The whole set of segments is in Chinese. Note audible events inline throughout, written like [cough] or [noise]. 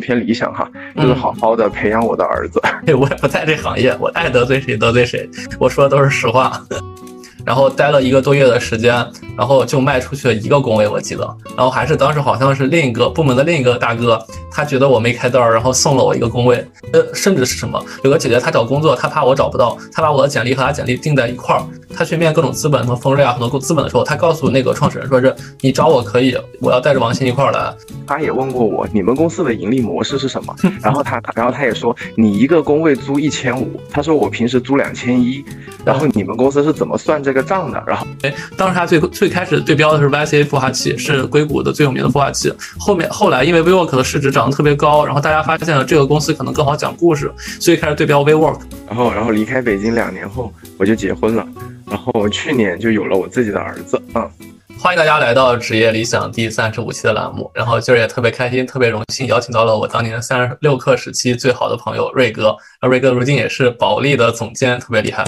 偏理想哈，就是好好的培养我的儿子。[laughs] 我也不在这行业，我爱得罪谁得罪谁，我说的都是实话。[laughs] 然后待了一个多月的时间，然后就卖出去了一个工位，我记得。然后还是当时好像是另一个部门的另一个大哥，他觉得我没开单儿，然后送了我一个工位。呃，甚至是什么？有个姐姐她找工作，她怕我找不到，她把我的简历和她简历订在一块儿。她去面各种资本，什么丰瑞啊，很多资本的时候，她告诉那个创始人说是你找我可以，我要带着王鑫一块儿来。他也问过我，你们公司的盈利模式是什么？[laughs] 然后他，然后他也说你一个工位租一千五，他说我平时租两千一，然后你们公司是怎么算这？这个账的，然后哎，当时他最最开始对标的是 YCA 孵化器，是硅谷的最有名的孵化器。后面后来因为 WeWork 的市值涨得特别高，然后大家发现了这个公司可能更好讲故事，所以开始对标 WeWork。然后然后离开北京两年后，我就结婚了，然后去年就有了我自己的儿子啊。欢迎大家来到职业理想第三十五期的栏目。然后今儿也特别开心，特别荣幸邀请到了我当年三十六课时期最好的朋友瑞哥。而瑞哥如今也是保利的总监，特别厉害。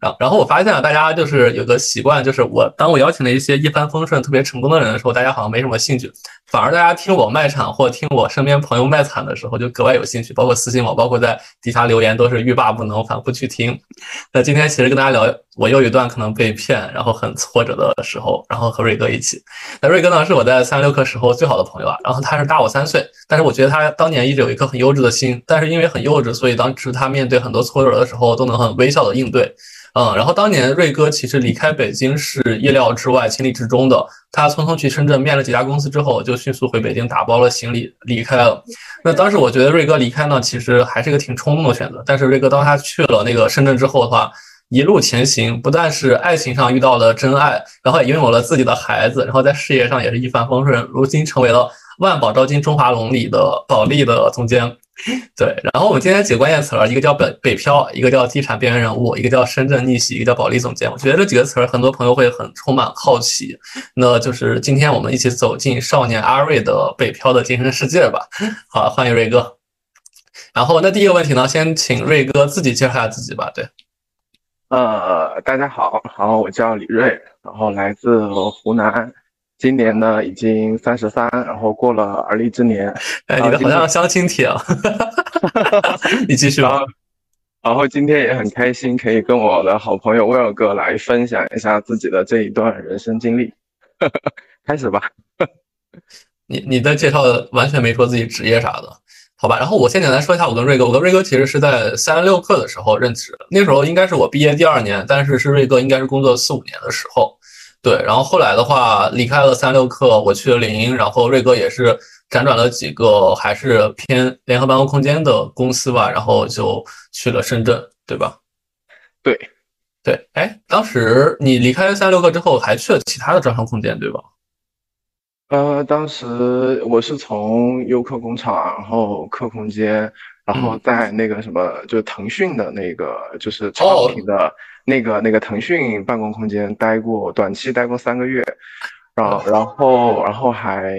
然后然后我发现啊，大家就是有个习惯，就是我当我邀请了一些一帆风顺、特别成功的人的时候，大家好像没什么兴趣，反而大家听我卖惨或听我身边朋友卖惨的时候，就格外有兴趣。包括私信我，包括在底下留言，都是欲罢不能，反复去听。那今天其实跟大家聊。我又一段可能被骗，然后很挫折的时候，然后和瑞哥一起。那瑞哥呢，是我在三六课时候最好的朋友啊。然后他是大我三岁，但是我觉得他当年一直有一颗很幼稚的心。但是因为很幼稚，所以当时他面对很多挫折的时候，都能很微笑的应对。嗯，然后当年瑞哥其实离开北京是意料之外、情理之中的。他匆匆去深圳面了几家公司之后，就迅速回北京打包了行李离开了。那当时我觉得瑞哥离开呢，其实还是一个挺冲动的选择。但是瑞哥当他去了那个深圳之后的话，一路前行，不但是爱情上遇到了真爱，然后也拥有了自己的孩子，然后在事业上也是一帆风顺，如今成为了万宝招金中华龙里的保利的总监。[laughs] 对，然后我们今天几个关键词儿，一个叫北北漂，一个叫地产边缘人物，一个叫深圳逆袭，一个叫保利总监。我觉得这几个词儿，很多朋友会很充满好奇。那就是今天我们一起走进少年阿瑞的北漂的精神世界吧。好，欢迎瑞哥。然后那第一个问题呢，先请瑞哥自己介绍一下自己吧。对。呃，大家好，好我叫李瑞，然后来自湖南，今年呢已经三十三，然后过了而立之年。[laughs] 哎，你的好像相亲帖啊，[laughs] 你继续吧。[laughs] 然后今天也很开心，可以跟我的好朋友威尔哥来分享一下自己的这一段人生经历。开始吧。你你的介绍完全没说自己职业啥的。好吧，然后我先简单说一下我跟瑞哥。我跟瑞哥其实是在三十六课的时候认识的，那时候应该是我毕业第二年，但是是瑞哥应该是工作四五年的时候。对，然后后来的话离开了三六氪，我去了领英，然后瑞哥也是辗转了几个还是偏联合办公空间的公司吧，然后就去了深圳，对吧？对，对，哎，当时你离开三六氪之后，还去了其他的招商空间，对吧？呃，当时我是从优客工厂，然后客空间，然后在那个什么，就是腾讯的那个，就是超品的那个那个腾讯办公空间待过，短期待过三个月，然后然后然后还，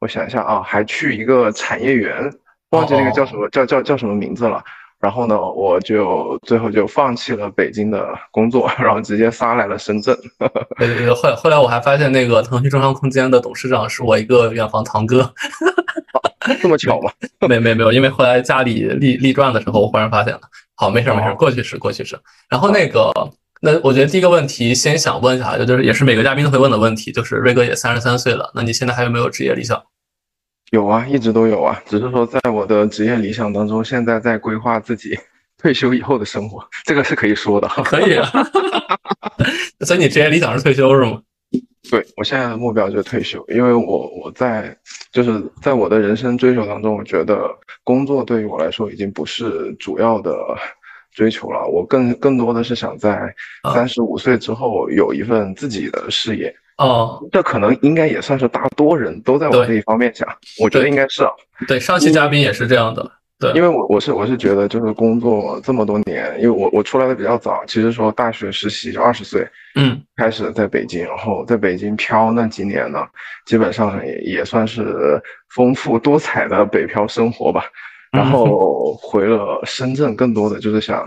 我想一下啊，还去一个产业园，忘记那个叫什么叫叫叫什么名字了。然后呢，我就最后就放弃了北京的工作，然后直接杀来了深圳。[laughs] 对对对，后后来我还发现那个腾讯中央空间的董事长是我一个远房堂哥，[laughs] 这么巧吗？[laughs] 没没没有，因为后来家里立立传的时候，我忽然发现了。好，没事没事，过去式过去式。然后那个，那我觉得第一个问题先想问一下，就是也是每个嘉宾都会问的问题，就是瑞哥也三十三岁了，那你现在还有没有职业理想？有啊，一直都有啊，只是说在我的职业理想当中，现在在规划自己 [laughs] 退休以后的生活，这个是可以说的。可以啊，所以你职业理想是退休是吗？对我现在的目标就是退休，因为我我在就是在我的人生追求当中，我觉得工作对于我来说已经不是主要的追求了，我更更多的是想在三十五岁之后有一份自己的事业。哦，这可能应该也算是大多人都在往这一方面想，我觉得应该是啊。对，上期嘉宾也是这样的。对，因为我我是我是觉得就是工作这么多年，因为我我出来的比较早，其实说大学实习就二十岁，嗯，开始在北京，然后在北京漂那几年呢，基本上也也算是丰富多彩的北漂生活吧。然后回了深圳，更多的就是想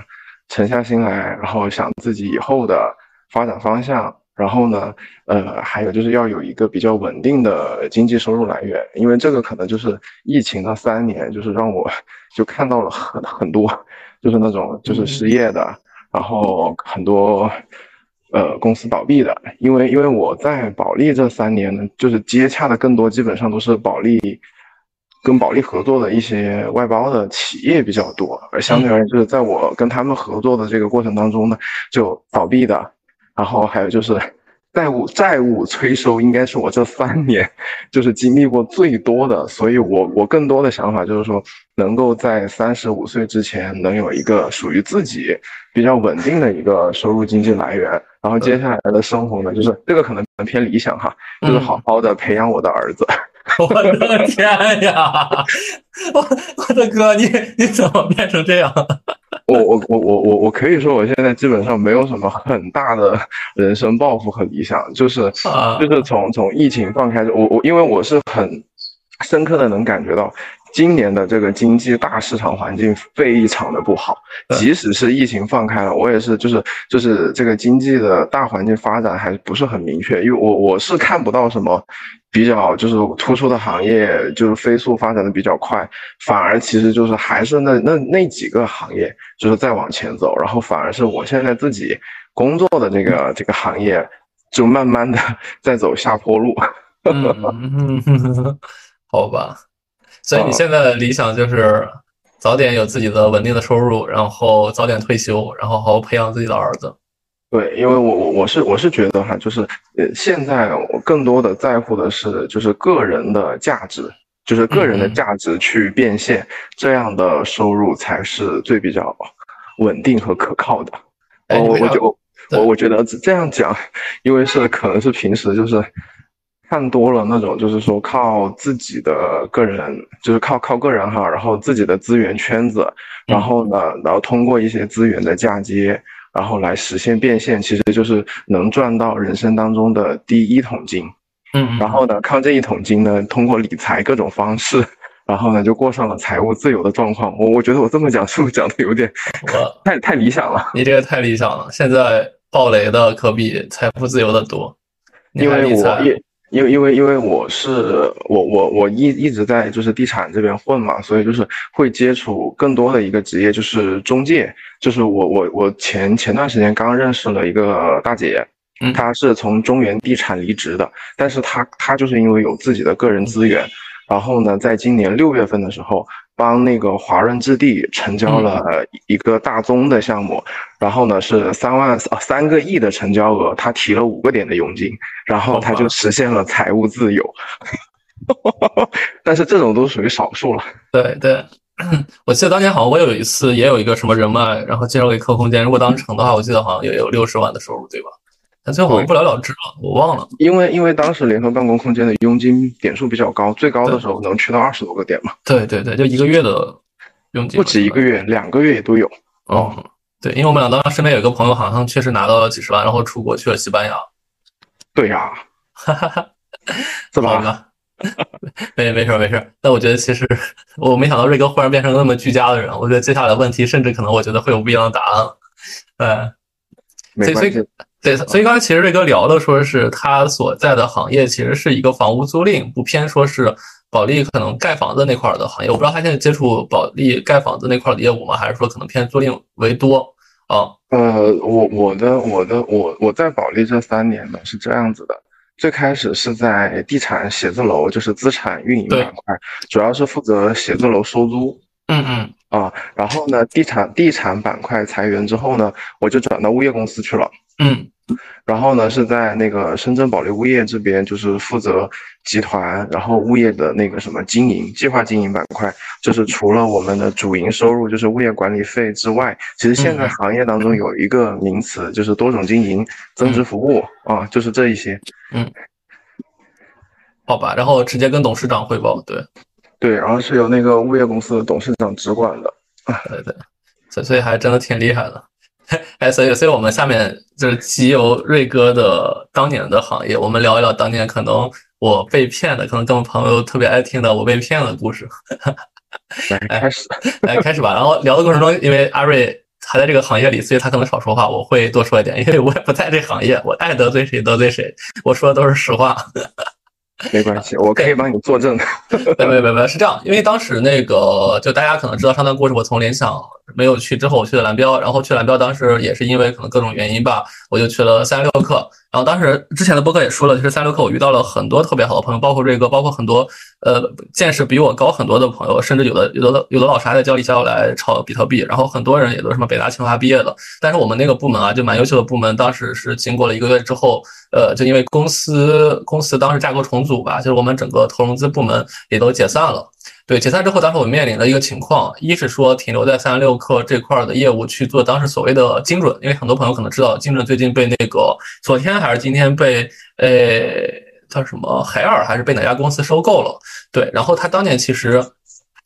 沉下心来，然后想自己以后的发展方向。然后呢，呃，还有就是要有一个比较稳定的经济收入来源，因为这个可能就是疫情的三年，就是让我 [laughs] 就看到了很很多，就是那种就是失业的，然后很多呃公司倒闭的，因为因为我在保利这三年呢，就是接洽的更多，基本上都是保利跟保利合作的一些外包的企业比较多，而相对而言，就是在我跟他们合作的这个过程当中呢，就倒闭的。然后还有就是债务债务催收，应该是我这三年就是经历过最多的，所以我我更多的想法就是说，能够在三十五岁之前能有一个属于自己比较稳定的一个收入经济来源，然后接下来的生活呢，就是这个可能偏理想哈，就是好好的培养我的儿子。[laughs] 我的天呀！[laughs] 我我的哥，你你怎么变成这样？[laughs] 我我我我我我可以说，我现在基本上没有什么很大的人生抱负和理想，就是就是从从疫情放开，我我因为我是很深刻的能感觉到。今年的这个经济大市场环境非常的不好，即使是疫情放开了，我也是就是就是这个经济的大环境发展还不是很明确，因为我我是看不到什么比较就是突出的行业就是飞速发展的比较快，反而其实就是还是那那那几个行业就是在往前走，然后反而是我现在自己工作的这个这个行业就慢慢的在走下坡路。好吧。所以你现在的理想就是早点有自己的稳定的收入，然后早点退休，然后好好培养自己的儿子。对，因为我我我是我是觉得哈，就是呃，现在我更多的在乎的是就是个人的价值，就是个人的价值去变现，这样的收入才是最比较稳定和可靠的。我我就我我觉得这样讲，因为是可能是平时就是。看多了那种，就是说靠自己的个人，就是靠靠个人哈，然后自己的资源圈子，然后呢，然后通过一些资源的嫁接，然后来实现变现，其实就是能赚到人生当中的第一桶金。嗯，然后呢，靠这一桶金呢，通过理财各种方式，[laughs] 然后呢，就过上了财务自由的状况。我我觉得我这么讲是不是讲的有点 [laughs] 太太理想了？你这个太理想了，现在暴雷的可比财富自由的多，因为我也。因为因为因为我是我我我一一直在就是地产这边混嘛，所以就是会接触更多的一个职业就是中介，就是我我我前前段时间刚认识了一个大姐，她是从中原地产离职的，但是她她就是因为有自己的个人资源，然后呢，在今年六月份的时候。帮那个华润置地成交了一个大宗的项目，然后呢是三万三个亿的成交额，他提了五个点的佣金，然后他就实现了财务自由。[laughs] 但是这种都属于少数了。对对，[clears throat] 我记得当年好像我有一次也有一个什么人脉，然后介绍给客空间，如果当成的话，我记得好像也有六十万的收入，对吧？但最后好像不了了之了，我忘了。因为因为当时联合办公空间的佣金点数比较高，最高的时候能去到二十多个点嘛。对对对，就一个月的佣金，不止一个月，两个月也都有。哦，对，因为我们俩当时身边有一个朋友，好像确实拿到了几十万，然后出国去了西班牙。对呀，哈哈哈，怎么了？没没事没事。但我觉得其实我没想到瑞哥忽然变成那么居家的人，我觉得接下来的问题甚至可能我觉得会有不一样的答案。对，没关系。对，所以刚才其实瑞哥聊的说是他所在的行业其实是一个房屋租赁，不偏说是保利可能盖房子那块的行业。我不知道他现在接触保利盖房子那块的业务吗？还是说可能偏租赁为多啊？呃，我我的我的我我在保利这三年呢是这样子的，最开始是在地产写字楼，就是资产运营板块，主要是负责写字楼收租。嗯嗯啊，然后呢，地产地产板块裁员之后呢，我就转到物业公司去了。嗯，然后呢，是在那个深圳保利物业这边，就是负责集团，然后物业的那个什么经营计划经营板块，就是除了我们的主营收入就是物业管理费之外，其实现在行业当中有一个名词就是多种经营、增值服务啊，就是这一些。嗯，好吧，然后直接跟董事长汇报，对，对，然后是由那个物业公司的董事长直管的。对对，所所以还真的挺厉害的。[laughs] 哎，所以，所以我们下面就是集邮瑞哥的当年的行业，我们聊一聊当年可能我被骗的，可能跟我朋友特别爱听的我被骗的故事。[laughs] 来开始，来开始吧。然后聊的过程中，因为阿瑞还在这个行业里，所以他可能少说话，我会多说一点，因为我也不在这行业，我爱得罪谁得罪谁，我说的都是实话。没关系，我可以帮你作证。[laughs] 没没没没，是这样，因为当时那个就大家可能知道上段故事，我从联想没有去之后，我去了蓝标，然后去蓝标当时也是因为可能各种原因吧，我就去了三六氪。然后当时之前的播客也说了，其实三六氪我遇到了很多特别好的朋友，包括瑞哥，包括很多呃见识比我高很多的朋友，甚至有的有的有的老师还在教李小友来炒比特币。然后很多人也都是什么北大清华毕业的，但是我们那个部门啊，就蛮优秀的部门，当时是经过了一个月之后，呃，就因为公司公司当时架构重组吧，就是我们整个投融资部门也都解散了。对，解散之后，当时我面临的一个情况，一是说停留在三十六氪这块的业务去做当时所谓的精准，因为很多朋友可能知道，精准最近被那个昨天还是今天被呃叫什么海尔还是被哪家公司收购了？对，然后他当年其实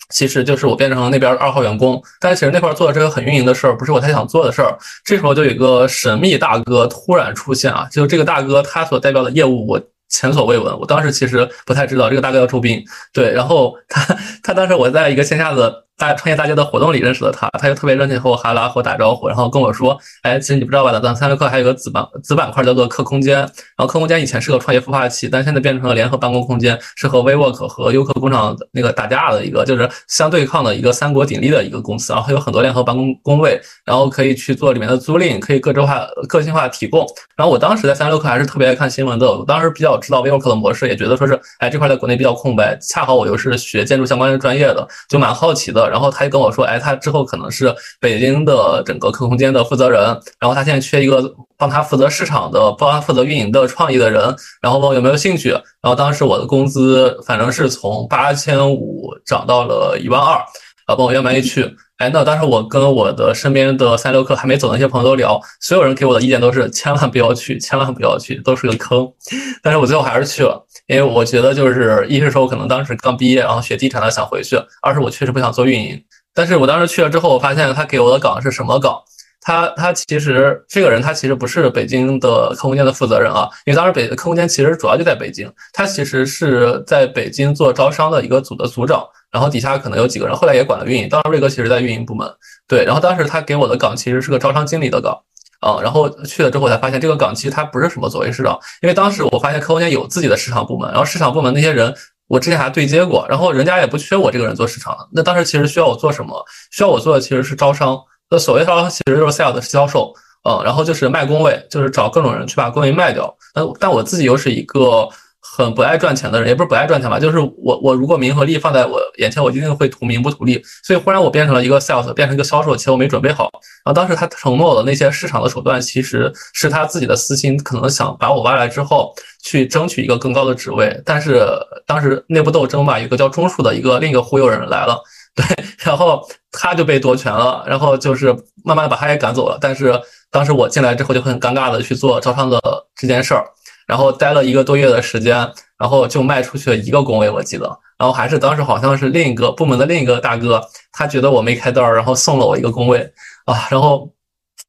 其实就是我变成了那边二号员工，但是其实那块做的这个很运营的事儿，不是我太想做的事儿。这时候就有一个神秘大哥突然出现啊，就这个大哥他所代表的业务我。前所未闻，我当时其实不太知道这个大哥要出兵，对，然后他他当时我在一个线下的。大创业大街的活动里认识了他，他就特别热情和我哈拉和我打招呼，然后跟我说：“哎，其实你不知道吧，咱三六氪还有个子板子板块叫做客空间，然后客空间以前是个创业孵化器，但现在变成了联合办公空间，是和 WeWork 和优客工厂那个打架的一个，就是相对抗的一个三国鼎立的一个公司，然后还有很多联合办公工位，然后可以去做里面的租赁，可以个性化个性化提供。然后我当时在三六氪还是特别爱看新闻的，我当时比较知道 WeWork 的模式，也觉得说是哎这块在国内比较空白，恰好我又是学建筑相关的专业的，就蛮好奇的。然后他就跟我说。哎，他之后可能是北京的整个客空间的负责人，然后他现在缺一个帮他负责市场的、帮他负责运营的创意的人，然后问我有没有兴趣。然后当时我的工资反正是从八千五涨到了一万二，问我愿不愿意去。哎，那当时我跟我的身边的三六氪还没走的那些朋友都聊，所有人给我的意见都是千万不要去，千万不要去，都是个坑。但是我最后还是去了，因为我觉得就是一是说我可能当时刚毕业，然后学地产的想回去；二是我确实不想做运营。但是我当时去了之后，我发现他给我的岗是什么岗？他他其实这个人他其实不是北京的客空间的负责人啊，因为当时北客空间其实主要就在北京，他其实是在北京做招商的一个组的组长，然后底下可能有几个人，后来也管了运营。当时瑞哥其实在运营部门，对，然后当时他给我的岗其实是个招商经理的岗啊，然后去了之后才发现这个岗其实他不是什么所谓市场，因为当时我发现客户间有自己的市场部门，然后市场部门那些人。我之前还对接过，然后人家也不缺我这个人做市场。那当时其实需要我做什么？需要我做的其实是招商。那所谓招商，其实就是 sales 销售，嗯，然后就是卖工位，就是找各种人去把工位卖掉。但但我自己又是一个。很不爱赚钱的人，也不是不爱赚钱吧，就是我我如果名和利放在我眼前，我一定会图名不图利。所以忽然我变成了一个 sales，变成一个销售，其实我没准备好。然后当时他承诺的那些市场的手段，其实是他自己的私心，可能想把我挖来之后去争取一个更高的职位。但是当时内部斗争吧，有个叫钟树的一个另一个忽悠人来了，对，然后他就被夺权了，然后就是慢慢把他也赶走了。但是当时我进来之后就很尴尬的去做招商的这件事儿。然后待了一个多月的时间，然后就卖出去了一个工位，我记得。然后还是当时好像是另一个部门的另一个大哥，他觉得我没开单，然后送了我一个工位啊。然后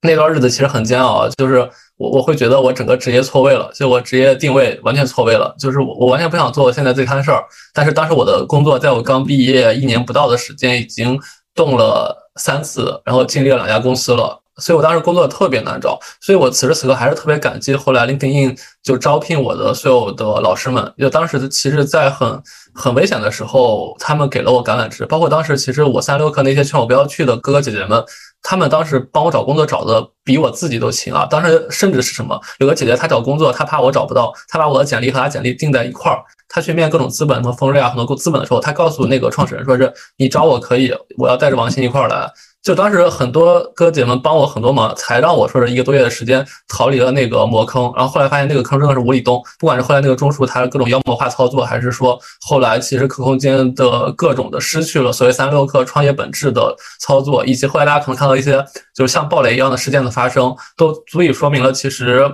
那段日子其实很煎熬，就是我我会觉得我整个职业错位了，就我职业定位完全错位了，就是我我完全不想做我现在这摊事儿。但是当时我的工作，在我刚毕业一年不到的时间，已经动了三次，然后经历了两家公司了。所以我当时工作特别难找，所以我此时此刻还是特别感激后来 LinkedIn 就招聘我的所有的老师们，就当时其实，在很很危险的时候，他们给了我橄榄枝，包括当时其实我三六氪那些劝我不要去的哥哥姐姐们，他们当时帮我找工作找的比我自己都勤啊。当时甚至是什么，有个姐姐她找工作，她怕我找不到，她把我的简历和她简历订在一块儿，她去面各种资本什么丰瑞啊很多资本的时候，她告诉那个创始人说是你找我可以，我要带着王鑫一块儿来。就当时很多哥姐们帮我很多忙，才让我说是一个多月的时间逃离了那个魔坑。然后后来发现那个坑真的是无底洞，不管是后来那个中枢它各种妖魔化操作，还是说后来其实客空间的各种的失去了所谓三六氪创业本质的操作，以及后来大家可能看到一些就是像暴雷一样的事件的发生，都足以说明了其实，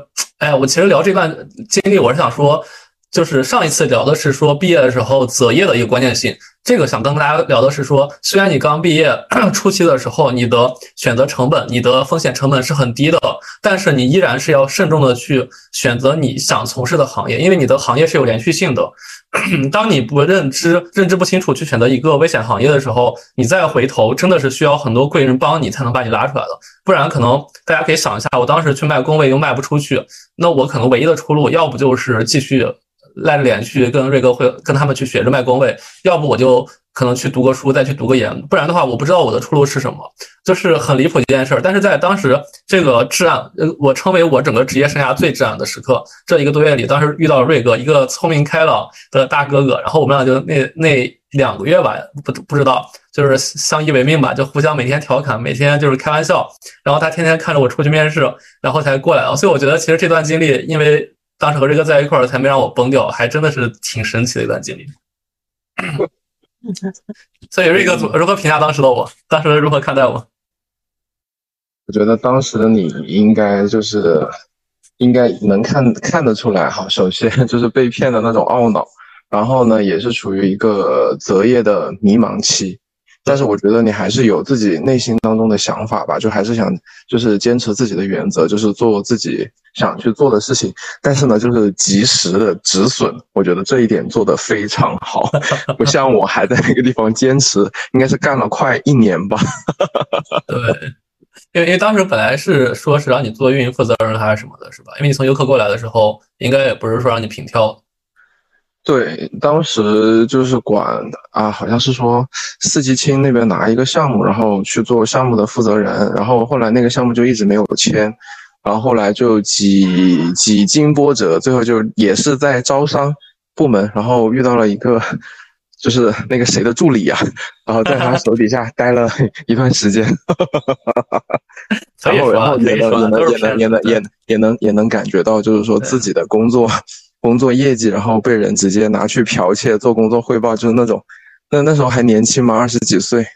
哎，我其实聊这段经历，我是想说。就是上一次聊的是说毕业的时候择业的一个关键性，这个想跟大家聊的是说，虽然你刚毕业 [clears throat] 初期的时候，你的选择成本、你的风险成本是很低的，但是你依然是要慎重的去选择你想从事的行业，因为你的行业是有连续性的。[clears throat] 当你不认知、认知不清楚去选择一个危险行业的时候，你再回头，真的是需要很多贵人帮你才能把你拉出来的。不然，可能大家可以想一下，我当时去卖工位又卖不出去，那我可能唯一的出路，要不就是继续赖着脸去跟瑞哥会跟他们去学着卖工位，要不我就。可能去读个书，再去读个研，不然的话，我不知道我的出路是什么，就是很离谱一件事儿。但是在当时这个至暗，呃，我称为我整个职业生涯最至暗的时刻，这一个多月里，当时遇到了瑞哥，一个聪明开朗的大哥哥，然后我们俩就那那两个月吧，不不知道，就是相依为命吧，就互相每天调侃，每天就是开玩笑，然后他天天看着我出去面试，然后才过来。所以我觉得其实这段经历，因为当时和瑞哥在一块儿，才没让我崩掉，还真的是挺神奇的一段经历。所以瑞哥如何评价当时的我？当时如何看待我？我觉得当时的你应该就是应该能看看得出来哈。首先就是被骗的那种懊恼，然后呢，也是处于一个择业的迷茫期。但是我觉得你还是有自己内心当中的想法吧，就还是想就是坚持自己的原则，就是做自己想去做的事情。但是呢，就是及时的止损，我觉得这一点做得非常好，[laughs] 不像我还在那个地方坚持，应该是干了快一年吧。[laughs] 对，因为因为当时本来是说是让你做运营负责人还是什么的，是吧？因为你从游客过来的时候，应该也不是说让你平挑。对，当时就是管啊，好像是说四季青那边拿一个项目，然后去做项目的负责人，然后后来那个项目就一直没有签，然后后来就几几经波折，最后就也是在招商部门，然后遇到了一个就是那个谁的助理啊，然后在他手底下待了 [laughs] 一段时间，[laughs] 然后然后也能也能也能也能也也能也能感觉到，就是说自己的工作。工作业绩，然后被人直接拿去剽窃做工作汇报，就是那种，那那时候还年轻嘛，二十几岁，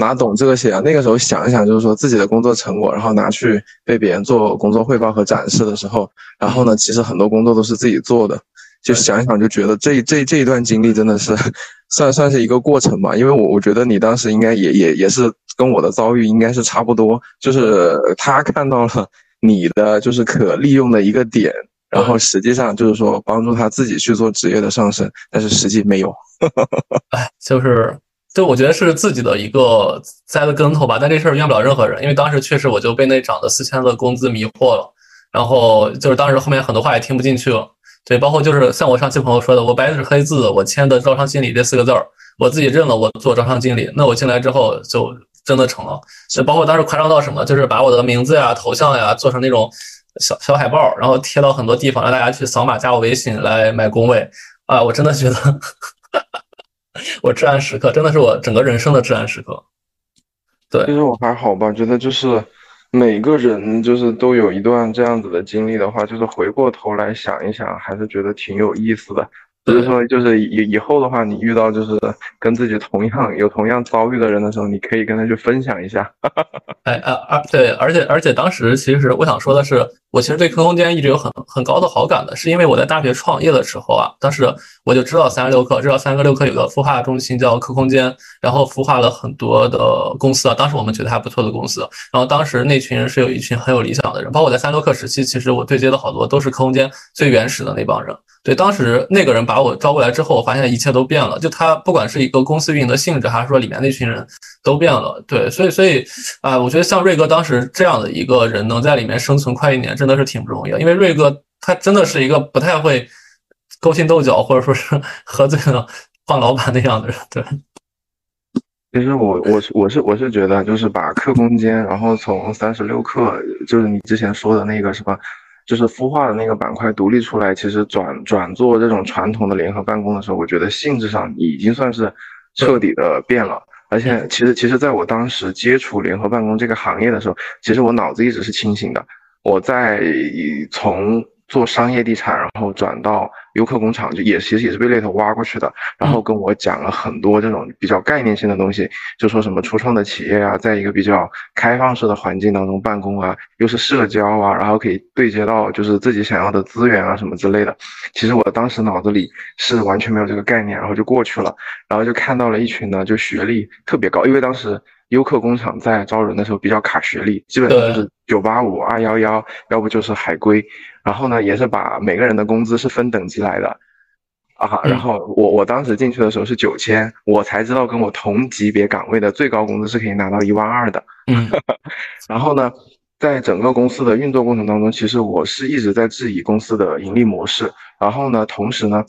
哪懂这个些啊？那个时候想一想，就是说自己的工作成果，然后拿去被别人做工作汇报和展示的时候，然后呢，其实很多工作都是自己做的，就想一想就觉得这这这一段经历真的是 [laughs] 算算是一个过程吧。因为我我觉得你当时应该也也也是跟我的遭遇应该是差不多，就是他看到了你的就是可利用的一个点。然后实际上就是说帮助他自己去做职业的上升，但是实际没有。[laughs] 哎，就是，就我觉得是自己的一个栽的跟头吧。但这事儿怨不了任何人，因为当时确实我就被那涨的四千的工资迷惑了。然后就是当时后面很多话也听不进去了。对，包括就是像我上期朋友说的，我白纸黑字我签的招商经理这四个字儿，我自己认了，我做招商经理。那我进来之后就真的成了。就包括当时夸张到什么，就是把我的名字呀、头像呀做成那种。小小海报，然后贴到很多地方，让大家去扫码加我微信来买工位啊！我真的觉得，[laughs] 我至暗时刻真的是我整个人生的至暗时刻。对，其实我还好吧，觉得就是每个人就是都有一段这样子的经历的话，就是回过头来想一想，还是觉得挺有意思的。只是说，就是以以后的话，你遇到就是跟自己同样有同样遭遇的人的时候，你可以跟他去分享一下。[laughs] 哎啊而！对，而且而且当时其实我想说的是，我其实对 Q 空间一直有很很高的好感的，是因为我在大学创业的时候啊，当时我就知道三十六氪，知道三十六氪有个孵化中心叫 Q 空间，然后孵化了很多的公司啊，当时我们觉得还不错的公司。然后当时那群人是有一群很有理想的人，包括我在三十六氪时期，其实我对接的好多都是 Q 空间最原始的那帮人。对，当时那个人把我招过来之后，我发现一切都变了。就他不管是一个公司运营的性质，还是说里面那群人都变了。对，所以所以啊，我觉得像瑞哥当时这样的一个人，能在里面生存快一年，真的是挺不容易的。因为瑞哥他真的是一个不太会勾心斗角，或者说是 [laughs] 喝醉了换老板那样的人。对，其实我我是我是我是觉得，就是把克空间，然后从三十六氪，就是你之前说的那个什么。就是孵化的那个板块独立出来，其实转转做这种传统的联合办公的时候，我觉得性质上已经算是彻底的变了。而且，其实其实在我当时接触联合办公这个行业的时候，其实我脑子一直是清醒的。我在从。做商业地产，然后转到优客工厂，就也其实也是被猎头挖过去的，然后跟我讲了很多这种比较概念性的东西，就说什么初创的企业啊，在一个比较开放式的环境当中办公啊，又是社交啊，然后可以对接到就是自己想要的资源啊什么之类的。其实我当时脑子里是完全没有这个概念，然后就过去了，然后就看到了一群呢，就学历特别高，因为当时。优客工厂在招人的时候比较卡学历，基本上就是九八五、二幺幺，要不就是海归。然后呢，也是把每个人的工资是分等级来的。啊，然后我我当时进去的时候是九千，我才知道跟我同级别岗位的最高工资是可以拿到一万二的。嗯，[laughs] 然后呢，在整个公司的运作过程当中，其实我是一直在质疑公司的盈利模式。然后呢，同时呢，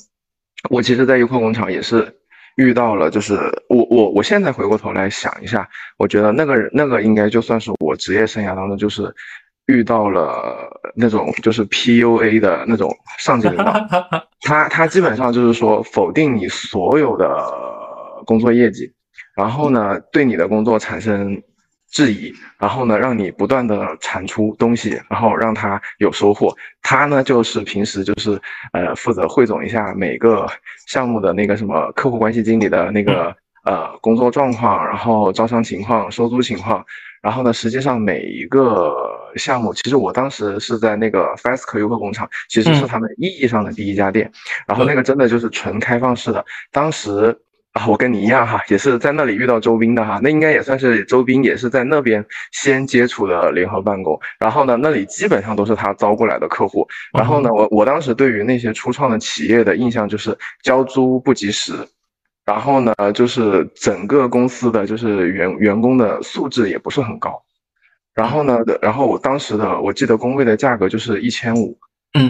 我其实，在优客工厂也是遇到了，就是我我我现在回过头来想一下，我觉得那个那个应该就算是我职业生涯当中就是。遇到了那种就是 PUA 的那种上级领导，[laughs] 他他基本上就是说否定你所有的工作业绩，然后呢对你的工作产生质疑，然后呢让你不断的产出东西，然后让他有收获。他呢就是平时就是呃负责汇总一下每个项目的那个什么客户关系经理的那个呃工作状况，然后招商情况、收租情况。然后呢，实际上每一个项目，其实我当时是在那个 FESCO 优客工厂，其实是他们意义上的第一家店。然后那个真的就是纯开放式的。当时啊，我跟你一样哈，也是在那里遇到周斌的哈，那应该也算是周斌也是在那边先接触的联合办公。然后呢，那里基本上都是他招过来的客户。然后呢，我我当时对于那些初创的企业的印象就是交租不及时。然后呢，就是整个公司的就是员员工的素质也不是很高。然后呢，然后我当时的我记得工位的价格就是一千五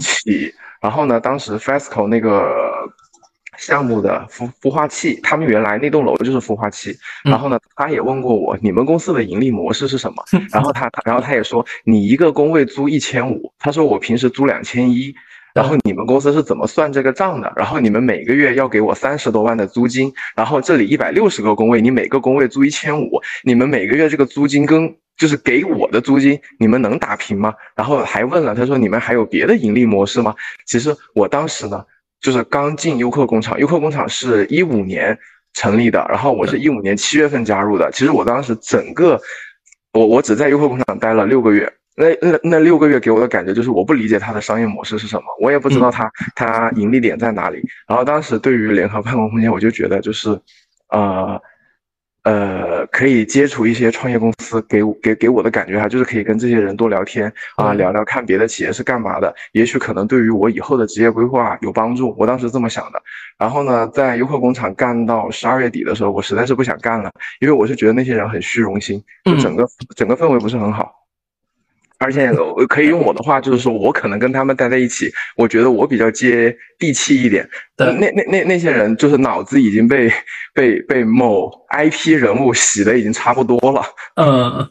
起。然后呢，当时 FESCO 那个项目的孵孵化器，他们原来那栋楼就是孵化器。然后呢，他也问过我，你们公司的盈利模式是什么？[laughs] 然后他他，然后他也说，你一个工位租一千五，他说我平时租两千一。然后你们公司是怎么算这个账的？然后你们每个月要给我三十多万的租金，然后这里一百六十个工位，你每个工位租一千五，你们每个月这个租金跟就是给我的租金，你们能打平吗？然后还问了，他说你们还有别的盈利模式吗？其实我当时呢，就是刚进优客工厂，优客工厂是一五年成立的，然后我是一五年七月份加入的。其实我当时整个，我我只在优客工厂待了六个月。那那那六个月给我的感觉就是我不理解它的商业模式是什么，我也不知道它它盈利点在哪里。然后当时对于联合办公空间，我就觉得就是，呃呃，可以接触一些创业公司，给给给我的感觉哈，就是可以跟这些人多聊天啊，聊聊看别的企业是干嘛的，也许可能对于我以后的职业规划有帮助。我当时这么想的。然后呢，在优客工厂干到十二月底的时候，我实在是不想干了，因为我是觉得那些人很虚荣心，就整个整个氛围不是很好。而且我可以用我的话，就是说我可能跟他们待在一起，我觉得我比较接地气一点。那那那那些人就是脑子已经被被被某 IP 人物洗的已经差不多了。嗯，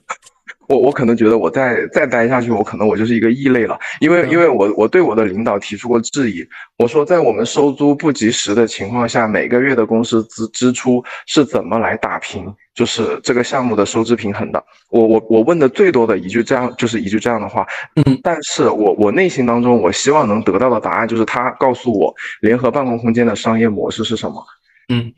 我我可能觉得我再再待下去，我可能我就是一个异类了。因为因为我我对我的领导提出过质疑，我说在我们收租不及时的情况下，每个月的公司支支出是怎么来打平？就是这个项目的收支平衡的，我我我问的最多的一句这样就是一句这样的话，嗯，但是我我内心当中我希望能得到的答案就是他告诉我联合办公空间的商业模式是什么，嗯，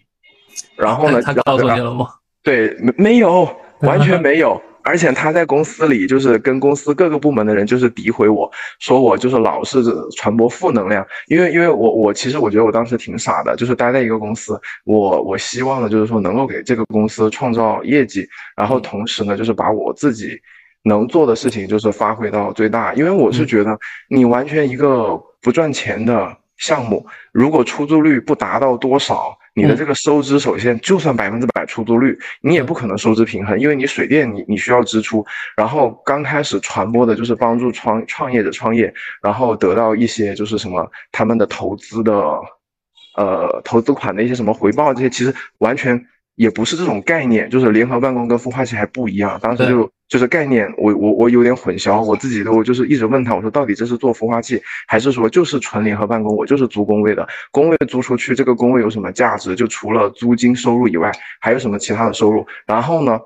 然后呢？他告诉你了吗？对，没没有，完全没有。[laughs] 而且他在公司里就是跟公司各个部门的人就是诋毁我，说我就是老是传播负能量。因为因为我我其实我觉得我当时挺傻的，就是待在一个公司，我我希望的就是说能够给这个公司创造业绩，然后同时呢就是把我自己能做的事情就是发挥到最大。因为我是觉得你完全一个不赚钱的项目，如果出租率不达到多少。你的这个收支，首先就算百分之百出租率，你也不可能收支平衡，因为你水电你你需要支出，然后刚开始传播的就是帮助创创业者创业，然后得到一些就是什么他们的投资的，呃投资款的一些什么回报，这些其实完全。也不是这种概念，就是联合办公跟孵化器还不一样。当时就就是概念，我我我有点混淆，我自己都就是一直问他，我说到底这是做孵化器，还是说就是纯联合办公？我就是租工位的，工位租出去，这个工位有什么价值？就除了租金收入以外，还有什么其他的收入？然后呢？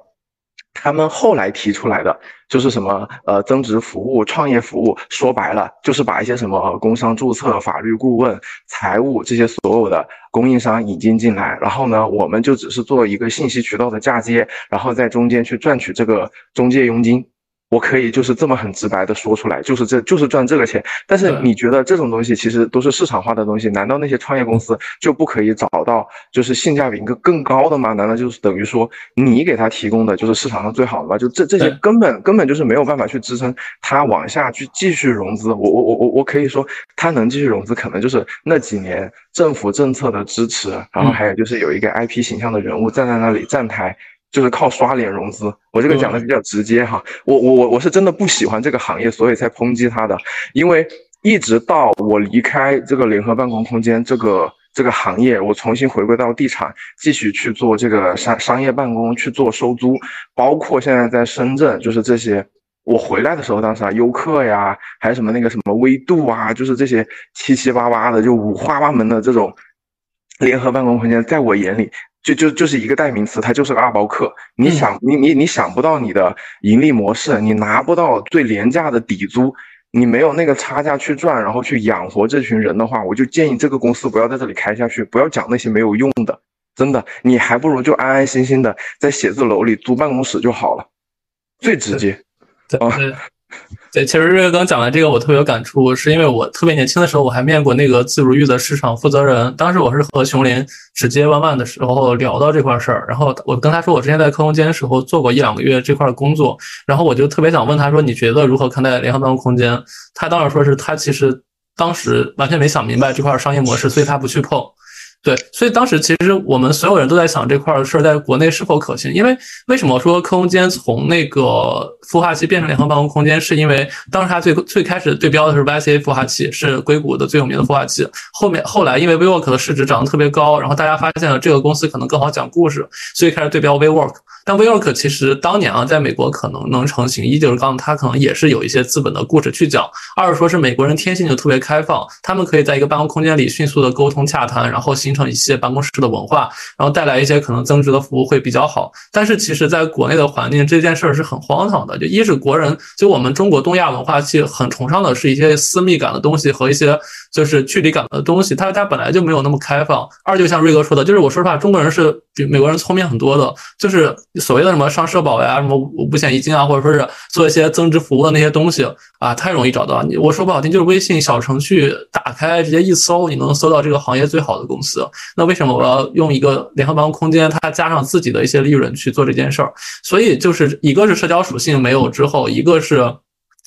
他们后来提出来的就是什么呃增值服务、创业服务，说白了就是把一些什么工商注册、法律顾问、财务这些所有的供应商引进进来，然后呢，我们就只是做一个信息渠道的嫁接，然后在中间去赚取这个中介佣金。我可以就是这么很直白的说出来，就是这就是赚这个钱。但是你觉得这种东西其实都是市场化的东西，难道那些创业公司就不可以找到就是性价比更更高的吗？难道就是等于说你给他提供的就是市场上最好的吗？就这这些根本根本就是没有办法去支撑他往下去继续融资。我我我我我可以说他能继续融资，可能就是那几年政府政策的支持，然后还有就是有一个 IP 形象的人物站在那里站台。就是靠刷脸融资，我这个讲的比较直接哈。我我我我是真的不喜欢这个行业，所以才抨击他的。因为一直到我离开这个联合办公空间这个这个行业，我重新回归到地产，继续去做这个商商业办公，去做收租，包括现在在深圳，就是这些。我回来的时候，当时啊，优客呀，还有什么那个什么微度啊，就是这些七七八八的，就五花八门的这种联合办公空间，在我眼里。就就就是一个代名词，它就是个二包客。你想，你你你想不到你的盈利模式，你拿不到最廉价的底租，你没有那个差价去赚，然后去养活这群人的话，我就建议这个公司不要在这里开下去，不要讲那些没有用的。真的，你还不如就安安心心的在写字楼里租办公室就好了，最直接。啊。[laughs] 对，其实瑞哥刚讲完这个，我特别有感触，是因为我特别年轻的时候，我还面过那个自如玉的市场负责人。当时我是和熊林直接弯弯的时候聊到这块事儿，然后我跟他说，我之前在客空间的时候做过一两个月这块工作，然后我就特别想问他说，你觉得如何看待联合办公空间？他当时说是他其实当时完全没想明白这块商业模式，所以他不去碰。对，所以当时其实我们所有人都在想这块事儿在国内是否可行，因为为什么说空间从那个孵化器变成联合办公空间，是因为当时它最最开始对标的是 YCA 孵化器，是硅谷的最有名的孵化器。后面后来因为 WeWork 的市值涨得特别高，然后大家发现了这个公司可能更好讲故事，所以开始对标 WeWork。但 WeWork 其实当年啊，在美国可能能成型，一就是刚它可能也是有一些资本的故事去讲；二是说是美国人天性就特别开放，他们可以在一个办公空间里迅速的沟通洽谈，然后形形成一些办公室的文化，然后带来一些可能增值的服务会比较好。但是其实在国内的环境，这件事儿是很荒唐的。就一是国人，就我们中国东亚文化其实很崇尚的是一些私密感的东西和一些就是距离感的东西，它它本来就没有那么开放。二就像瑞哥说的，就是我说实话，中国人是比美国人聪明很多的，就是所谓的什么上社保呀、什么五险一金啊，或者说是做一些增值服务的那些东西啊，太容易找到。你我说不好听，就是微信小程序打开直接一搜，你能搜到这个行业最好的公司。那为什么我要用一个联合办公空间，它加上自己的一些利润去做这件事儿？所以就是一个是社交属性没有之后，一个是。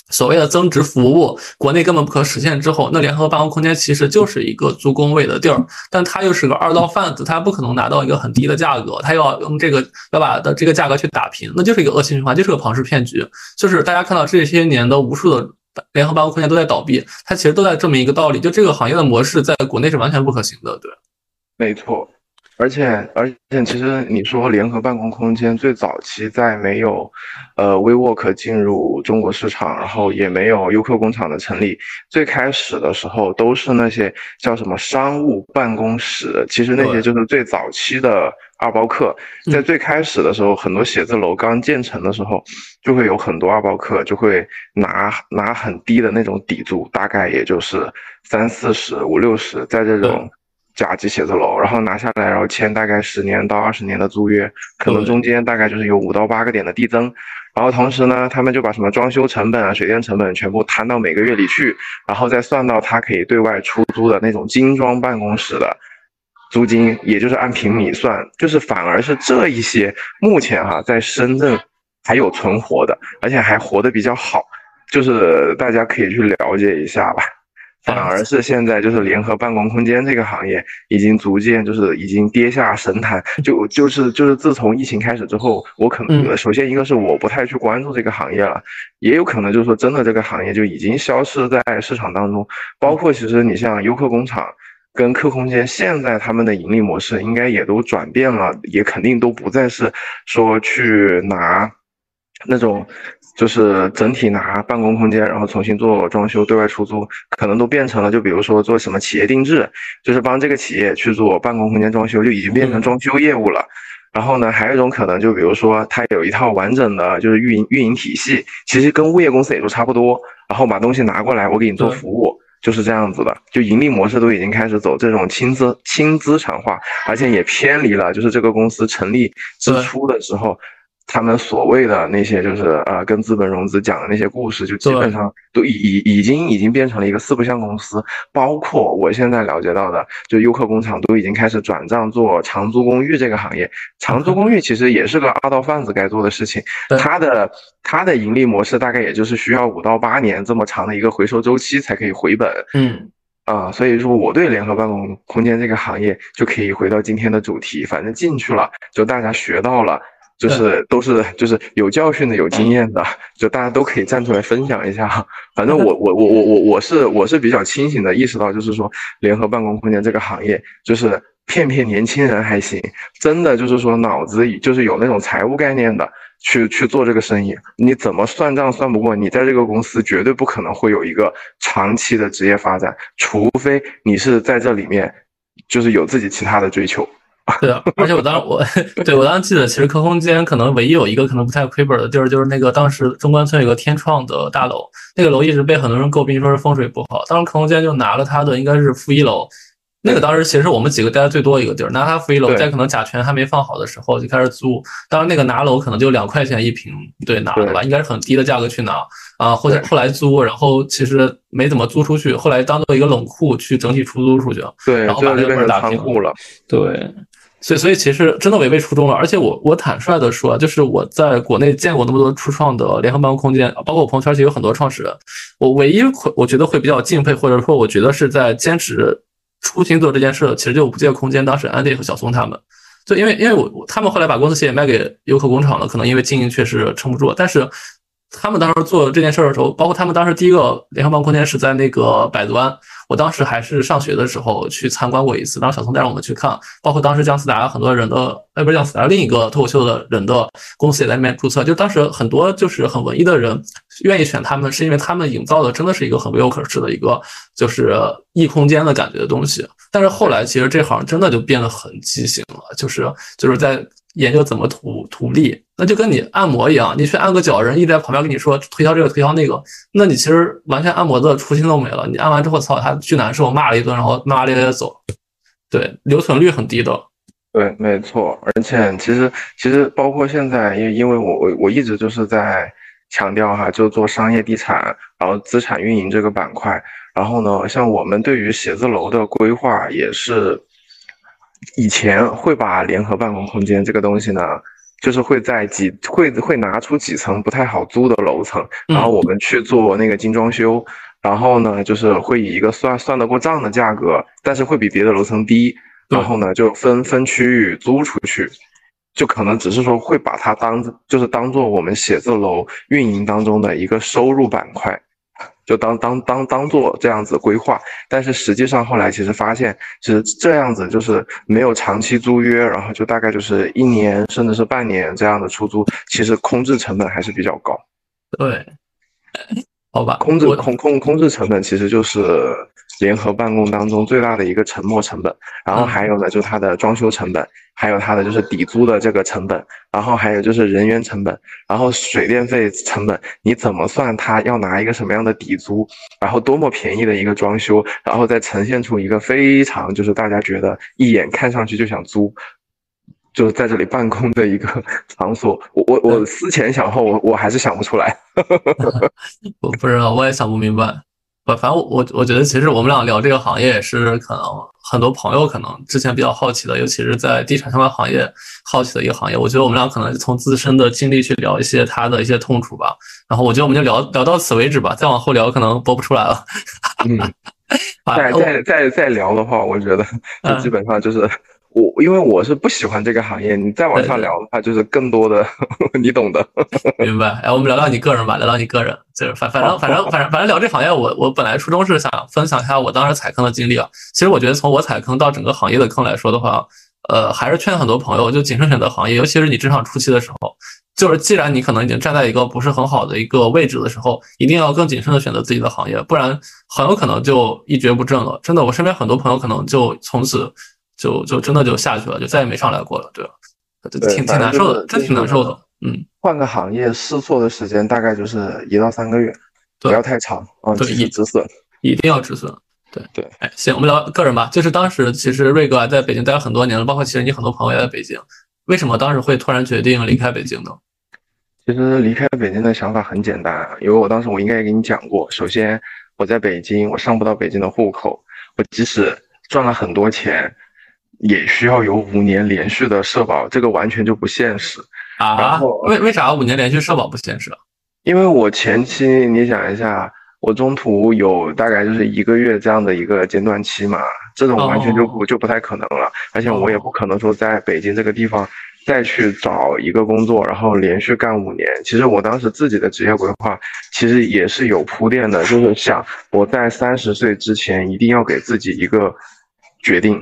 所谓的增值服务，国内根本不可实现。之后，那联合办公空间其实就是一个租工位的地儿，但它又是个二道贩子，它不可能拿到一个很低的价格，它要用这个要把的这个价格去打平，那就是一个恶性循环，就是个庞氏骗局。就是大家看到这些年的无数的联合办公空间都在倒闭，它其实都在证明一个道理，就这个行业的模式在国内是完全不可行的。对，没错。而且，而且，其实你说联合办公空间最早期在没有，呃，WeWork 进入中国市场，然后也没有优客工厂的成立，最开始的时候都是那些叫什么商务办公室，其实那些就是最早期的二包客。在最开始的时候，很多写字楼刚建成的时候，就会有很多二包客，就会拿拿很低的那种底租，大概也就是三四十、五六十，在这种。甲级写字楼，然后拿下来，然后签大概十年到二十年的租约，可能中间大概就是有五到八个点的递增，然后同时呢，他们就把什么装修成本啊、水电成本全部摊到每个月里去，然后再算到他可以对外出租的那种精装办公室的租金，也就是按平米算，就是反而是这一些目前哈在深圳还有存活的，而且还活得比较好，就是大家可以去了解一下吧。反而是现在就是联合办公空间这个行业已经逐渐就是已经跌下神坛，就就是就是自从疫情开始之后，我可能首先一个是我不太去关注这个行业了，也有可能就是说真的这个行业就已经消失在市场当中。包括其实你像优客工厂跟客空间，现在他们的盈利模式应该也都转变了，也肯定都不再是说去拿那种。就是整体拿办公空间，然后重新做装修，对外出租，可能都变成了，就比如说做什么企业定制，就是帮这个企业去做办公空间装修，就已经变成装修业务了。然后呢，还有一种可能，就比如说它有一套完整的就是运营运营体系，其实跟物业公司也都差不多。然后把东西拿过来，我给你做服务，就是这样子的。就盈利模式都已经开始走这种轻资轻资产化，而且也偏离了就是这个公司成立之初的时候。他们所谓的那些就是呃跟资本融资讲的那些故事，就基本上都已已已经已经变成了一个四不像公司。包括我现在了解到的，就优客工厂都已经开始转账做长租公寓这个行业。长租公寓其实也是个二道贩子该做的事情，[laughs] 它的它的盈利模式大概也就是需要五到八年这么长的一个回收周期才可以回本。嗯。啊，所以说我对联合办公空间这个行业就可以回到今天的主题，反正进去了就大家学到了，就是都是就是有教训的、有经验的，就大家都可以站出来分享一下。反正我 [laughs] 我我我我我是我是比较清醒的意识到，就是说联合办公空间这个行业就是骗骗年轻人还行，真的就是说脑子就是有那种财务概念的。去去做这个生意，你怎么算账算不过？你在这个公司绝对不可能会有一个长期的职业发展，除非你是在这里面，就是有自己其他的追求。[laughs] 对啊，而且我当时我对我当时记得，其实客空间可能唯一有一个可能不太亏本的地儿，就是那个当时中关村有个天创的大楼，那个楼一直被很多人诟病说是风水不好，当时客空间就拿了他的应该是负一楼。那个当时其实我们几个待的最多一个地儿，拿它负一楼，在可能甲醛还没放好的时候就开始租。当时那个拿楼可能就两块钱一平，对，拿的吧，应该是很低的价格去拿啊。后后来租，然后其实没怎么租出去，后来当做一个冷库去整体出租出去，对，然后把那个打平了。对，所以所以其实真的违背初衷了。而且我我坦率的说，就是我在国内见过那么多初创的联合办公空间，包括我朋友圈其实有很多创始人，我唯一会我觉得会比较敬佩，或者说我觉得是在坚持。初心做这件事的，其实就五界空间当时安迪和小松他们，就因为因为我他们后来把公司也卖给优客工厂了，可能因为经营确实撑不住，但是他们当时做这件事的时候，包括他们当时第一个联合办公空间是在那个百子湾。我当时还是上学的时候去参观过一次，当时小松带着我们去看，包括当时姜思达很多人的，哎，不是姜思达，另一个脱口秀的人的公司也在那边注册。就当时很多就是很文艺的人愿意选他们，是因为他们营造的真的是一个很唯有可视的一个就是异空间的感觉的东西。但是后来其实这行真的就变得很畸形了，就是就是在。研究怎么图图利，那就跟你按摩一样，你去按个脚，人一直在旁边跟你说推销这个推销那个，那你其实完全按摩的初心都没了。你按完之后，操，他巨难受，骂了一顿，然后骂骂咧咧走，对，留存率很低的。对，没错。而且其实其实包括现在，因因为我我我一直就是在强调哈，就做商业地产，然后资产运营这个板块。然后呢，像我们对于写字楼的规划也是。以前会把联合办公空间这个东西呢，就是会在几会会拿出几层不太好租的楼层，然后我们去做那个精装修，然后呢，就是会以一个算算得过账的价格，但是会比别的楼层低，然后呢就分分区域租出去，就可能只是说会把它当就是当做我们写字楼运营当中的一个收入板块。就当当当当做这样子规划，但是实际上后来其实发现，其实这样子就是没有长期租约，然后就大概就是一年甚至是半年这样的出租，其实空置成本还是比较高。对，[laughs] 好吧，空置空空空置成本其实就是。联合办公当中最大的一个沉没成本，然后还有呢，就是它的装修成本，还有它的就是底租的这个成本，然后还有就是人员成本，然后水电费成本，你怎么算？它要拿一个什么样的底租？然后多么便宜的一个装修，然后再呈现出一个非常就是大家觉得一眼看上去就想租，就是在这里办公的一个场所。我我我思前想后，我我还是想不出来。[laughs] 我不知道，我也想不明白。不，反正我我我觉得，其实我们俩聊这个行业也是可能很多朋友可能之前比较好奇的，尤其是在地产相关行业好奇的一个行业。我觉得我们俩可能从自身的经历去聊一些他的一些痛处吧。然后我觉得我们就聊聊到此为止吧，再往后聊可能播不出来了。嗯，[laughs] 再再再再聊的话，我觉得就基本上就是。我因为我是不喜欢这个行业，你再往下聊的话，就是更多的 [laughs] 你懂的。[laughs] 明白？哎，我们聊聊你个人吧，聊聊你个人，就是反反正反正反正反正聊这行业，我我本来初衷是想分享一下我当时踩坑的经历啊。其实我觉得从我踩坑到整个行业的坑来说的话，呃，还是劝很多朋友就谨慎选择行业，尤其是你职场初期的时候，就是既然你可能已经站在一个不是很好的一个位置的时候，一定要更谨慎的选择自己的行业，不然很有可能就一蹶不振了。真的，我身边很多朋友可能就从此。就就真的就下去了，就再也没上来过了，对吧？挺挺难受的，真挺难受的。嗯，换个行业试错的时间大概就是一到三个月，不要太长啊，对，一止损，一定要止损。对对，哎，行，我们聊个人吧。就是当时其实瑞哥在北京待了很多年了，包括其实你很多朋友也在北京，为什么当时会突然决定离开北京呢？其实离开北京的想法很简单，因为我当时我应该也跟你讲过，首先我在北京，我上不到北京的户口，我即使赚了很多钱，也需要有五年连续的社保，这个完全就不现实啊。为为啥五年连续社保不现实？因为我前期你想一下，我中途有大概就是一个月这样的一个间断期嘛，这种完全就不就不太可能了，而且我也不可能说在北京这个地方。再去找一个工作，然后连续干五年。其实我当时自己的职业规划，其实也是有铺垫的，就是想我在三十岁之前一定要给自己一个决定，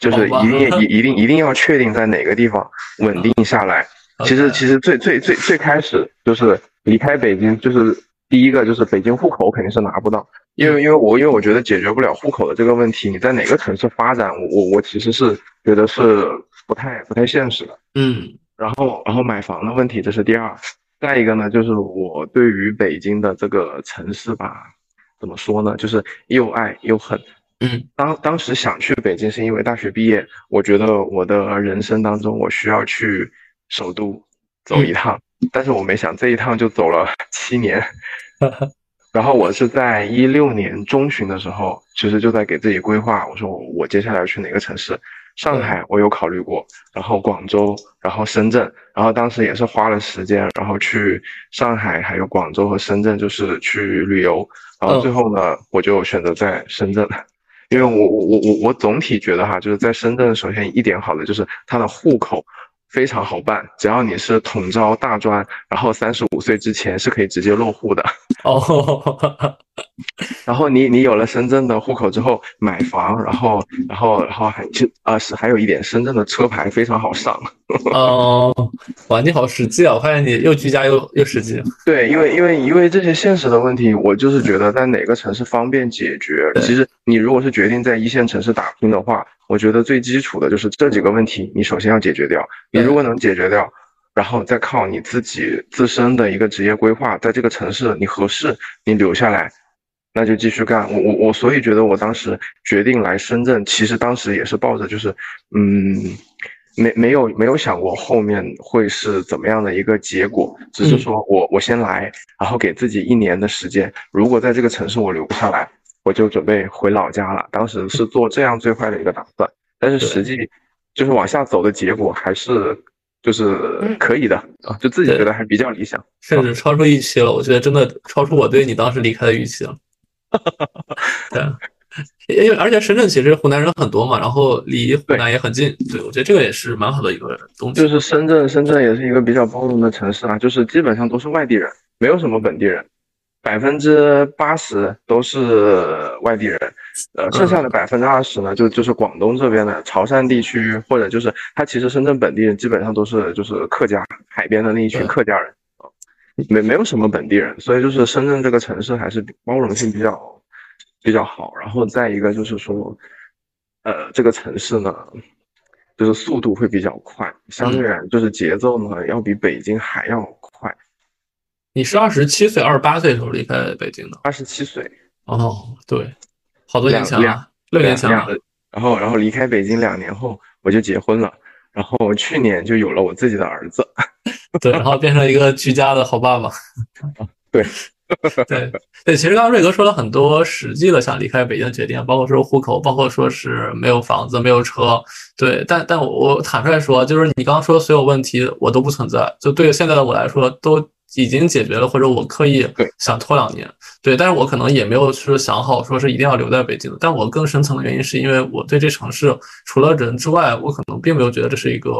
就是一定一一定一定要确定在哪个地方稳定下来。其实其实最最最最开始就是离开北京，就是第一个就是北京户口肯定是拿不到，因为因为我因为我觉得解决不了户口的这个问题，你在哪个城市发展，我我我其实是觉得是。不太不太现实的，嗯，然后然后买房的问题这是第二，再一个呢就是我对于北京的这个城市吧，怎么说呢，就是又爱又恨，嗯，当当时想去北京是因为大学毕业，我觉得我的人生当中我需要去首都走一趟，但是我没想这一趟就走了 [laughs] 七年，[laughs] 然后我是在一六年中旬的时候，其实就在给自己规划，我说我接下来要去哪个城市。上海我有考虑过，然后广州，然后深圳，然后当时也是花了时间，然后去上海、还有广州和深圳，就是去旅游，然后最后呢，我就选择在深圳，因为我我我我我总体觉得哈，就是在深圳，首先一点好的就是它的户口。非常好办，只要你是统招大专，然后三十五岁之前是可以直接落户的 [laughs] 哦。[laughs] 然后你你有了深圳的户口之后买房，然后然后然后还就啊是还有一点深圳的车牌非常好上。[laughs] 哦，哇，你好实际啊！我发现你又居家又又实际。对，因为因为因为这些现实的问题，我就是觉得在哪个城市方便解决。其实你如果是决定在一线城市打拼的话。我觉得最基础的就是这几个问题，你首先要解决掉。你如果能解决掉，然后再靠你自己自身的一个职业规划，在这个城市你合适，你留下来，那就继续干。我我我，所以觉得我当时决定来深圳，其实当时也是抱着就是，嗯，没没有没有想过后面会是怎么样的一个结果，只是说我我先来，然后给自己一年的时间，如果在这个城市我留不下来。我就准备回老家了，当时是做这样最坏的一个打算，但是实际就是往下走的结果还是就是可以的啊，就自己觉得还比较理想，甚至超出预期了。我觉得真的超出我对你当时离开的预期了。[laughs] 对，因为而且深圳其实湖南人很多嘛，然后离湖南也很近，对我觉得这个也是蛮好的一个东西。就是深圳，深圳也是一个比较包容的城市啊，就是基本上都是外地人，没有什么本地人。百分之八十都是外地人，呃，剩下的百分之二十呢，就就是广东这边的潮汕地区，或者就是他其实深圳本地人基本上都是就是客家海边的那一群客家人啊，没没有什么本地人，所以就是深圳这个城市还是包容性比较比较好。然后再一个就是说，呃，这个城市呢，就是速度会比较快，相对而言就是节奏呢要比北京还要快。你是二十七岁、二十八岁的时候离开北京的？二十七岁。哦，对，好多年前了，六年前了。然后，然后离开北京两年后，我就结婚了。然后我去年就有了我自己的儿子。[laughs] 对，然后变成一个居家的好爸爸。对，[laughs] 对，对。其实刚刚瑞哥说了很多实际的想离开北京的决定，包括说户口，包括说是没有房子、没有车。对，但但我坦率说，就是你刚刚说的所有问题，我都不存在。就对现在的我来说，都。已经解决了，或者我刻意想拖两年，对，但是我可能也没有说想好说是一定要留在北京的。但我更深层的原因是因为我对这城市除了人之外，我可能并没有觉得这是一个，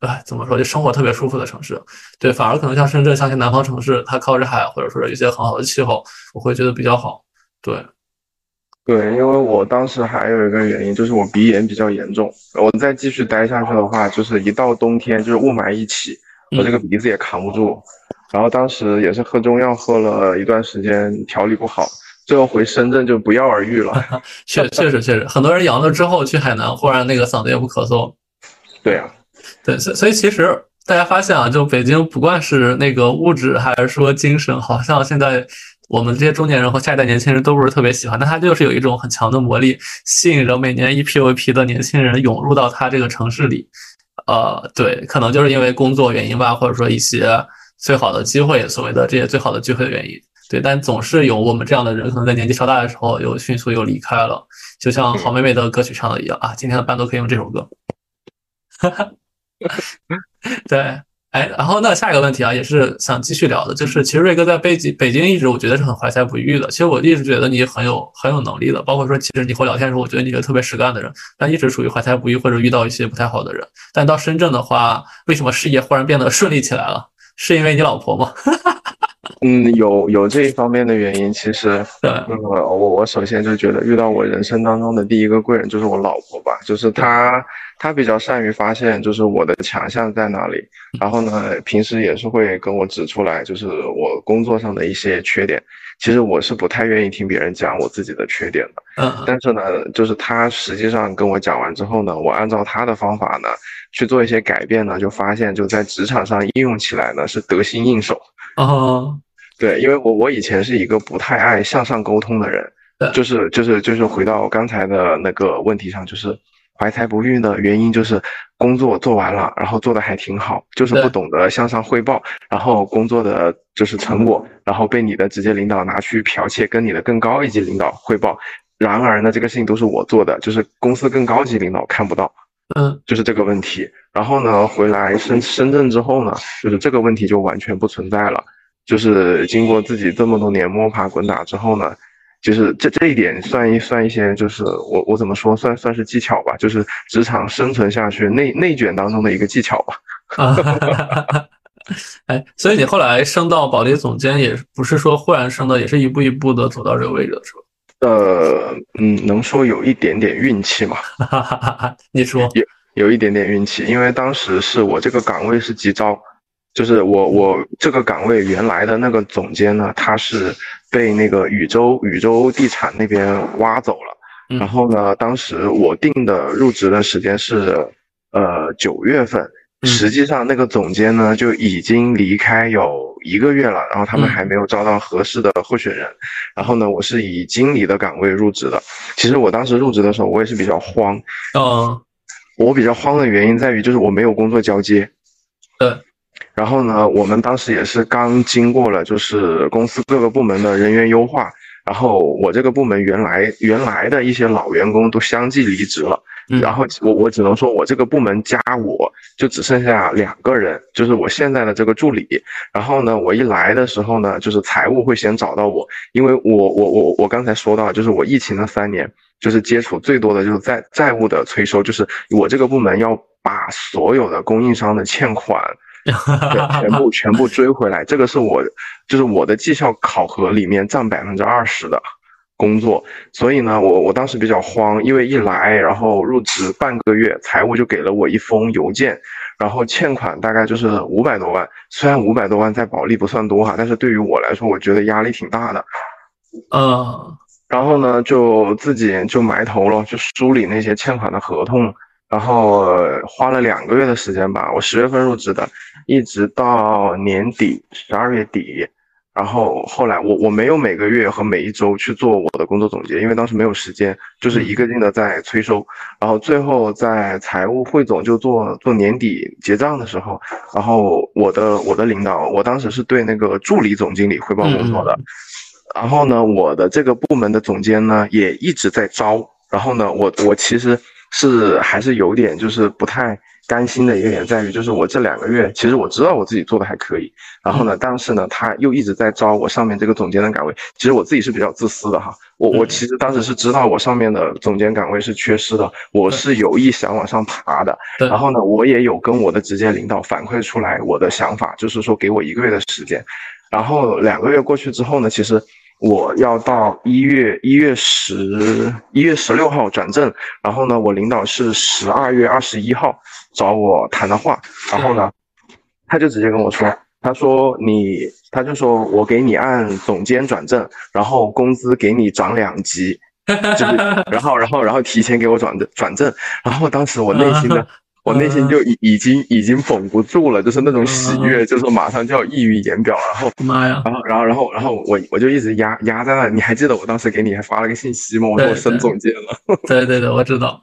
哎，怎么说就生活特别舒服的城市。对，反而可能像深圳，像一些南方城市，它靠着海，或者说是一些很好的气候，我会觉得比较好。对，对，因为我当时还有一个原因就是我鼻炎比较严重，我再继续待下去的话，就是一到冬天就是雾霾一起，我这个鼻子也扛不住。然后当时也是喝中药喝了一段时间，调理不好，最后回深圳就不药而愈了。[laughs] 确确实确实，很多人阳了之后去海南，忽然那个嗓子也不咳嗽。对呀，对，所所以其实大家发现啊，就北京不管是那个物质还是说精神，好像现在我们这些中年人和下一代年轻人都不是特别喜欢，但它就是有一种很强的魔力，吸引着每年一批又一批的年轻人涌入到它这个城市里。呃，对，可能就是因为工作原因吧，或者说一些。最好的机会，所谓的这些最好的机会的原因。对，但总是有我们这样的人，可能在年纪稍大的时候又迅速又离开了，就像好妹妹的歌曲唱的一样啊，今天的伴奏可以用这首歌。哈哈，[laughs] 对。哎，然后那下一个问题啊，也是想继续聊的，就是其实瑞哥在北京北京一直我觉得是很怀才不遇的。其实我一直觉得你很有很有能力的，包括说其实你和我聊天的时候，我觉得你是特别实干的人，但一直处于怀才不遇或者遇到一些不太好的人。但到深圳的话，为什么事业忽然变得顺利起来了？是因为你老婆吗？[laughs] 嗯，有有这一方面的原因。其实，呃，我我首先就觉得遇到我人生当中的第一个贵人就是我老婆吧，就是她。她比较善于发现，就是我的强项在哪里，然后呢，平时也是会跟我指出来，就是我工作上的一些缺点。其实我是不太愿意听别人讲我自己的缺点的，嗯，但是呢，就是她实际上跟我讲完之后呢，我按照她的方法呢去做一些改变呢，就发现就在职场上应用起来呢是得心应手。哦，对，因为我我以前是一个不太爱向上沟通的人，就是就是就是回到刚才的那个问题上，就是。怀才不遇的原因就是工作做完了，然后做的还挺好，就是不懂得向上汇报，然后工作的就是成果，然后被你的直接领导拿去剽窃，跟你的更高一级领导汇报。然而呢，这个事情都是我做的，就是公司更高级领导看不到，嗯，就是这个问题。然后呢，回来深深圳之后呢，就是这个问题就完全不存在了，就是经过自己这么多年摸爬滚打之后呢。就是这这一点算一算一些，就是我我怎么说，算算是技巧吧，就是职场生存下去内内卷当中的一个技巧吧。[laughs] 哎，所以你后来升到保利总监，也不是说忽然升的，也是一步一步的走到这个位置的，是吧？呃，嗯，能说有一点点运气嘛？[laughs] 你说有有一点点运气，因为当时是我这个岗位是急招。就是我我这个岗位原来的那个总监呢，他是被那个禹州禹州地产那边挖走了。然后呢，当时我定的入职的时间是呃九月份，实际上那个总监呢就已经离开有一个月了，然后他们还没有招到合适的候选人。然后呢，我是以经理的岗位入职的。其实我当时入职的时候，我也是比较慌。嗯，我比较慌的原因在于就是我没有工作交接。对。然后呢，我们当时也是刚经过了，就是公司各个部门的人员优化。然后我这个部门原来原来的一些老员工都相继离职了。然后我我只能说，我这个部门加我就只剩下两个人，就是我现在的这个助理。然后呢，我一来的时候呢，就是财务会先找到我，因为我我我我刚才说到，就是我疫情的三年，就是接触最多的就是债债务的催收，就是我这个部门要把所有的供应商的欠款。对，全部 [laughs] 全部追回来，这个是我，就是我的绩效考核里面占百分之二十的工作，所以呢，我我当时比较慌，因为一来，然后入职半个月，财务就给了我一封邮件，然后欠款大概就是五百多万，虽然五百多万在保利不算多哈，但是对于我来说，我觉得压力挺大的，嗯，然后呢，就自己就埋头了，就梳理那些欠款的合同。然后花了两个月的时间吧，我十月份入职的，一直到年底十二月底，然后后来我我没有每个月和每一周去做我的工作总结，因为当时没有时间，就是一个劲的在催收，然后最后在财务汇总就做做年底结账的时候，然后我的我的领导，我当时是对那个助理总经理汇报工作的，然后呢，我的这个部门的总监呢也一直在招，然后呢，我我其实。是还是有点就是不太甘心的一个点在于，就是我这两个月其实我知道我自己做的还可以，然后呢，但是呢，他又一直在招我上面这个总监的岗位。其实我自己是比较自私的哈，我我其实当时是知道我上面的总监岗位是缺失的，我是有意想往上爬的。然后呢，我也有跟我的直接领导反馈出来我的想法，就是说给我一个月的时间。然后两个月过去之后呢，其实。我要到一月一月十一月十六号转正，然后呢，我领导是十二月二十一号找我谈的话，然后呢，他就直接跟我说，他说你，他就说我给你按总监转正，然后工资给你涨两级，就是，然后然后然后提前给我转正转正，然后当时我内心的。我内心就已已经已经绷不住了，就是那种喜悦，就是马上就要溢于言表。然后妈呀！然后然后然后然后我我就一直压压在那。你还记得我当时给你还发了个信息吗？我说我升总监了。[laughs] 对对对，我知道。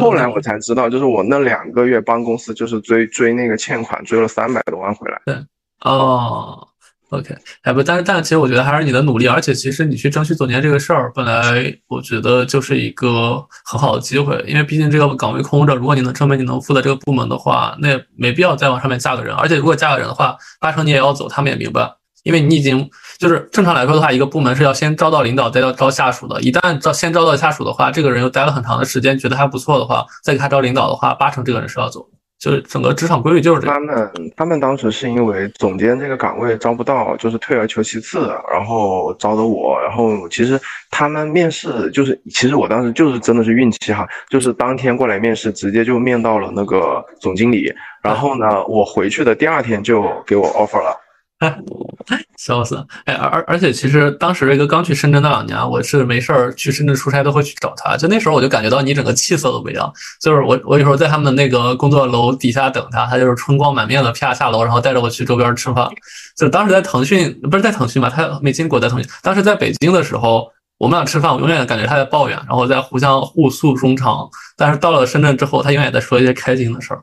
后来我才知道，就是我那两个月帮公司就是追追那个欠款，追了三百多万回来。对哦。OK，哎不，但是但是，其实我觉得还是你的努力，而且其实你去争取总监这个事儿，本来我觉得就是一个很好的机会，因为毕竟这个岗位空着，如果你能证明你能负责这个部门的话，那也没必要再往上面加个人，而且如果加个人的话，八成你也要走，他们也明白，因为你已经就是正常来说的话，一个部门是要先招到领导，再要招下属的，一旦招先招到下属的话，这个人又待了很长的时间，觉得还不错的话，再给他招领导的话，八成这个人是要走。就是整个职场规律就是。他们他们当时是因为总监这个岗位招不到，就是退而求其次，然后招的我。然后其实他们面试就是，其实我当时就是真的是运气哈，就是当天过来面试，直接就面到了那个总经理。然后呢，我回去的第二天就给我 offer 了。笑死！哎，而而且其实当时瑞哥刚去深圳那两年，我是没事儿去深圳出差都会去找他。就那时候我就感觉到你整个气色都不一样。就是我我有时候在他们那个工作楼底下等他，他就是春光满面的啪下楼，然后带着我去周边吃饭。就当时在腾讯不是在腾讯嘛，他没进过在腾讯。当时在北京的时候，我们俩吃饭，我永远感觉他在抱怨，然后在互相互诉衷肠。但是到了深圳之后，他永远在说一些开心的事儿。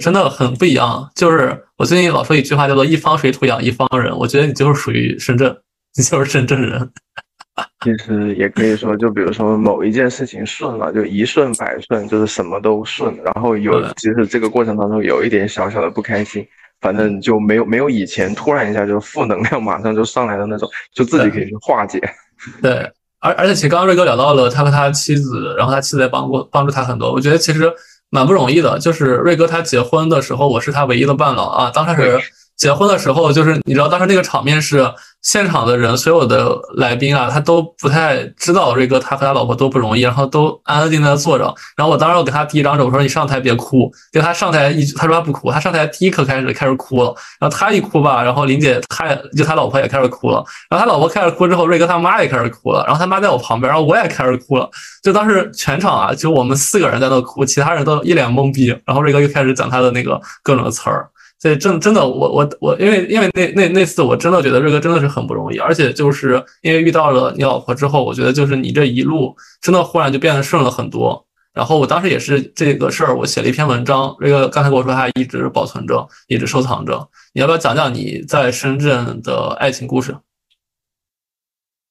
真的很不一样，就是我最近老说一句话，叫做“一方水土养一方人”。我觉得你就是属于深圳，你就是深圳人。[laughs] 其实也可以说，就比如说某一件事情顺了，就一顺百顺，就是什么都顺。然后有，其实这个过程当中有一点小小的不开心，反正就没有没有以前突然一下就负能量马上就上来的那种，就自己可以去化解。[laughs] 对，而而且其实刚刚瑞哥聊到了他和他妻子，然后他妻子也帮过帮助他很多。我觉得其实。蛮不容易的，就是瑞哥他结婚的时候，我是他唯一的伴郎啊。当时结婚的时候，就是你知道当时那个场面是。现场的人，所有的来宾啊，他都不太知道瑞哥他和他老婆多不容易，然后都安安静静的坐着。然后我当时我给他递一张纸，我说你上台别哭。结果他上台一，他说他不哭。他上台第一刻开始开始哭了。然后他一哭吧，然后林姐他就他老婆也开始哭了。然后他老婆开始哭之后，瑞哥他妈也开始哭了。然后他妈在我旁边，然后我也开始哭了。就当时全场啊，就我们四个人在那哭，其他人都一脸懵逼。然后瑞哥又开始讲他的那个各种词儿。所以真真的，我我我，因为因为那那那次，我真的觉得瑞哥真的是很不容易，而且就是因为遇到了你老婆之后，我觉得就是你这一路真的忽然就变得顺了很多。然后我当时也是这个事儿，我写了一篇文章，瑞哥刚才跟我说他一直保存着，一直收藏着。你要不要讲讲你在深圳的爱情故事？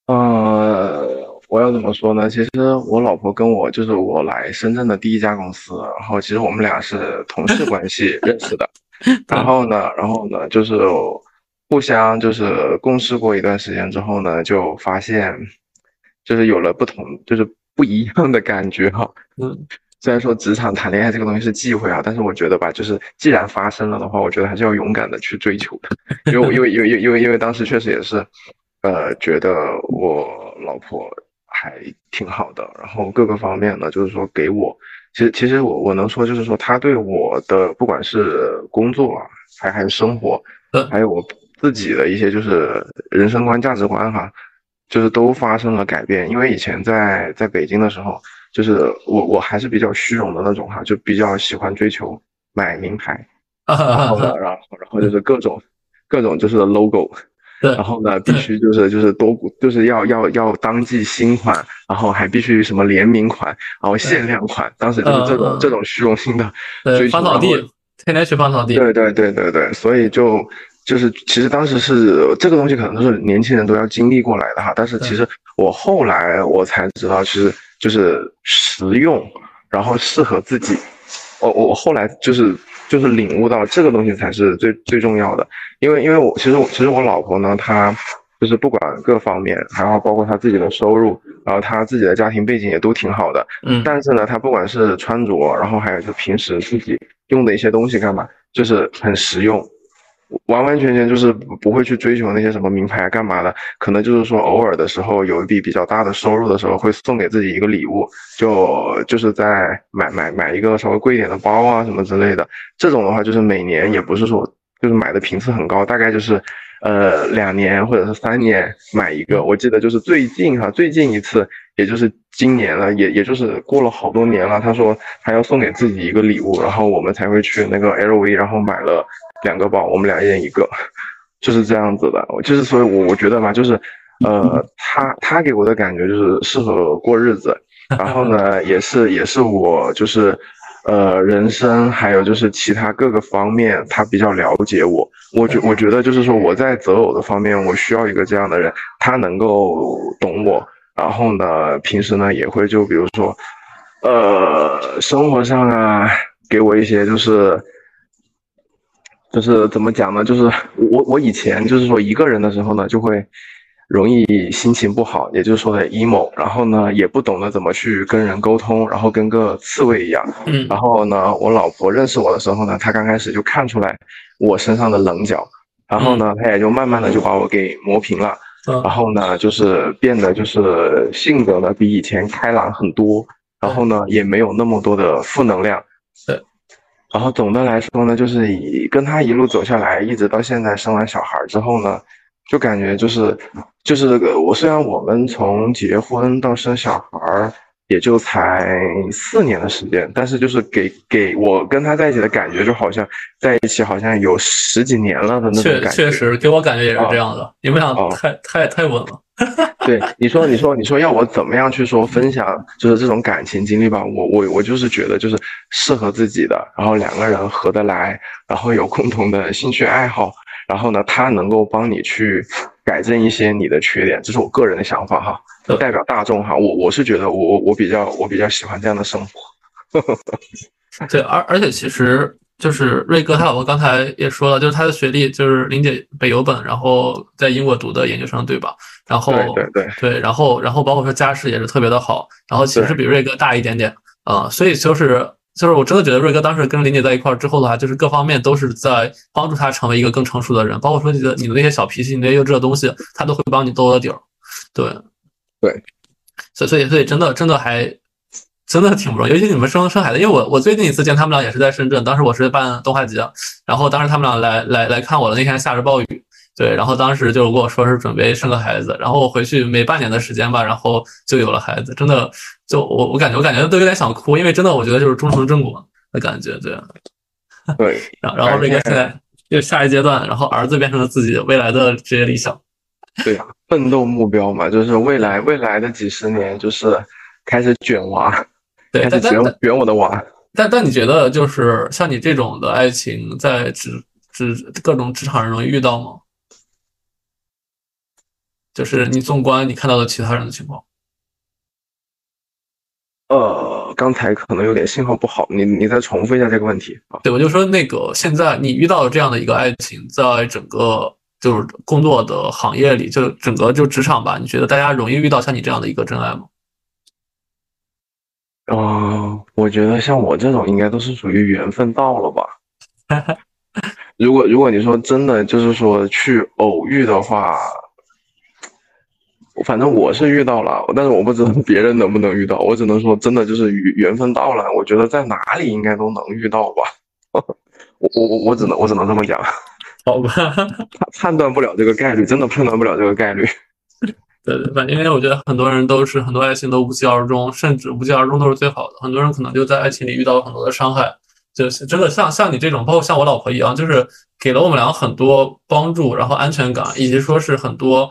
呃，我要怎么说呢？其实我老婆跟我就是我来深圳的第一家公司，然后其实我们俩是同事关系 [laughs] 认识的。[laughs] 然后呢，然后呢，就是互相就是共事过一段时间之后呢，就发现就是有了不同，就是不一样的感觉哈。嗯，虽然说职场谈恋爱这个东西是忌讳啊，但是我觉得吧，就是既然发生了的话，我觉得还是要勇敢的去追求的。[laughs] 因为，因为，因为，因为，因为当时确实也是，呃，觉得我老婆还挺好的，然后各个方面呢，就是说给我。其实，其实我我能说，就是说，他对我的不管是工作啊，还还是生活，还有我自己的一些就是人生观、价值观哈，就是都发生了改变。因为以前在在北京的时候，就是我我还是比较虚荣的那种哈，就比较喜欢追求买名牌，然后呢，然后然后就是各种各种就是 logo。然后呢，必须就是就是多就是要要要当季新款，然后还必须什么联名款，然后限量款。当时就是这种这种虚荣心的追求。芳草地，天天去芳草地。对对对对对，所以就就是其实当时是这个东西可能都是年轻人都要经历过来的哈。但是其实我后来我才知道，其实就是实用，然后适合自己。我我后来就是。就是领悟到这个东西才是最最重要的，因为因为我其实我其实我老婆呢，她就是不管各方面，然后包括她自己的收入，然后她自己的家庭背景也都挺好的，嗯，但是呢，她不管是穿着，然后还有就平时自己用的一些东西干嘛，就是很实用。完完全全就是不会去追求那些什么名牌干嘛的，可能就是说偶尔的时候有一笔比较大的收入的时候，会送给自己一个礼物，就就是在买买买一个稍微贵一点的包啊什么之类的。这种的话就是每年也不是说就是买的频次很高，大概就是呃两年或者是三年买一个。我记得就是最近哈最近一次，也就是今年了，也也就是过了好多年了。他说他要送给自己一个礼物，然后我们才会去那个 LV，然后买了。两个包，我们俩一人一个，就是这样子的。就是所以，我我觉得嘛，就是，呃，[laughs] 他他给我的感觉就是适合过日子，然后呢，也是也是我就是，呃人生，还有就是其他各个方面，他比较了解我。我觉我觉得就是说我在择偶的方面，我需要一个这样的人，他能够懂我，然后呢，平时呢也会就比如说，呃，生活上啊，给我一些就是。就是怎么讲呢？就是我我以前就是说一个人的时候呢，就会容易心情不好，也就是说的 emo，然后呢也不懂得怎么去跟人沟通，然后跟个刺猬一样。嗯。然后呢，我老婆认识我的时候呢，她刚开始就看出来我身上的棱角，然后呢，她也就慢慢的就把我给磨平了。嗯。然后呢，就是变得就是性格呢比以前开朗很多，然后呢也没有那么多的负能量。对。然后总的来说呢，就是以跟他一路走下来，一直到现在生完小孩之后呢，就感觉就是，就是我虽然我们从结婚到生小孩也就才四年的时间，但是就是给给我跟他在一起的感觉，就好像在一起好像有十几年了的那种感觉。确确实给我感觉也是这样的，你们俩太太太稳了。[laughs] 对你说，你说，你说要我怎么样去说分享，就是这种感情经历吧？我我我就是觉得，就是适合自己的，然后两个人合得来，然后有共同的兴趣爱好，然后呢，他能够帮你去改正一些你的缺点，这是我个人的想法哈，不代表大众哈。我我是觉得，我我我比较我比较喜欢这样的生活。[laughs] 对，而而且其实。就是瑞哥，他老婆刚才也说了，就是他的学历就是林姐北邮本，然后在英国读的研究生，对吧？然后对对对，然后然后包括说家世也是特别的好，然后其实比瑞哥大一点点啊，所以就是就是我真的觉得瑞哥当时跟林姐在一块儿之后的话，就是各方面都是在帮助他成为一个更成熟的人，包括说你的你的那些小脾气、你那些幼稚的东西，他都会帮你兜了底儿。对对，所以所以所以真的真的还。真的挺不容易，尤其你们生生孩子，因为我我最近一次见他们俩也是在深圳，当时我是办动画节，然后当时他们俩来来来看我的那天下着暴雨，对，然后当时就跟我说是准备生个孩子，然后我回去没半年的时间吧，然后就有了孩子，真的就我我感觉我感觉都有点想哭，因为真的我觉得就是终成正果的感觉，对，[laughs] 对，然后然后这个现在就下一阶段，然后儿子变成了自己未来的职业理想，[laughs] 对呀，奋斗目标嘛，就是未来未来的几十年就是开始卷娃。对，但但圆我的娃。但但你觉得，就是像你这种的爱情，在职职各种职场人容易遇到吗？就是你纵观你看到的其他人的情况。呃，刚才可能有点信号不好，你你再重复一下这个问题啊？对，我就说那个现在你遇到的这样的一个爱情，在整个就是工作的行业里，就整个就职场吧，你觉得大家容易遇到像你这样的一个真爱吗？啊，我觉得像我这种应该都是属于缘分到了吧。[laughs] 如果如果你说真的就是说去偶遇的话，反正我是遇到了，但是我不知道别人能不能遇到。我只能说真的就是缘缘分到了，我觉得在哪里应该都能遇到吧。[laughs] 我我我我只能我只能这么讲。好吧，判断不了这个概率，真的判断不了这个概率。对 [laughs] 对，反正因为我觉得很多人都是很多爱情都无疾而终，甚至无疾而终都是最好的。很多人可能就在爱情里遇到了很多的伤害，就是真的像像你这种，包括像我老婆一样，就是给了我们俩很多帮助，然后安全感，以及说是很多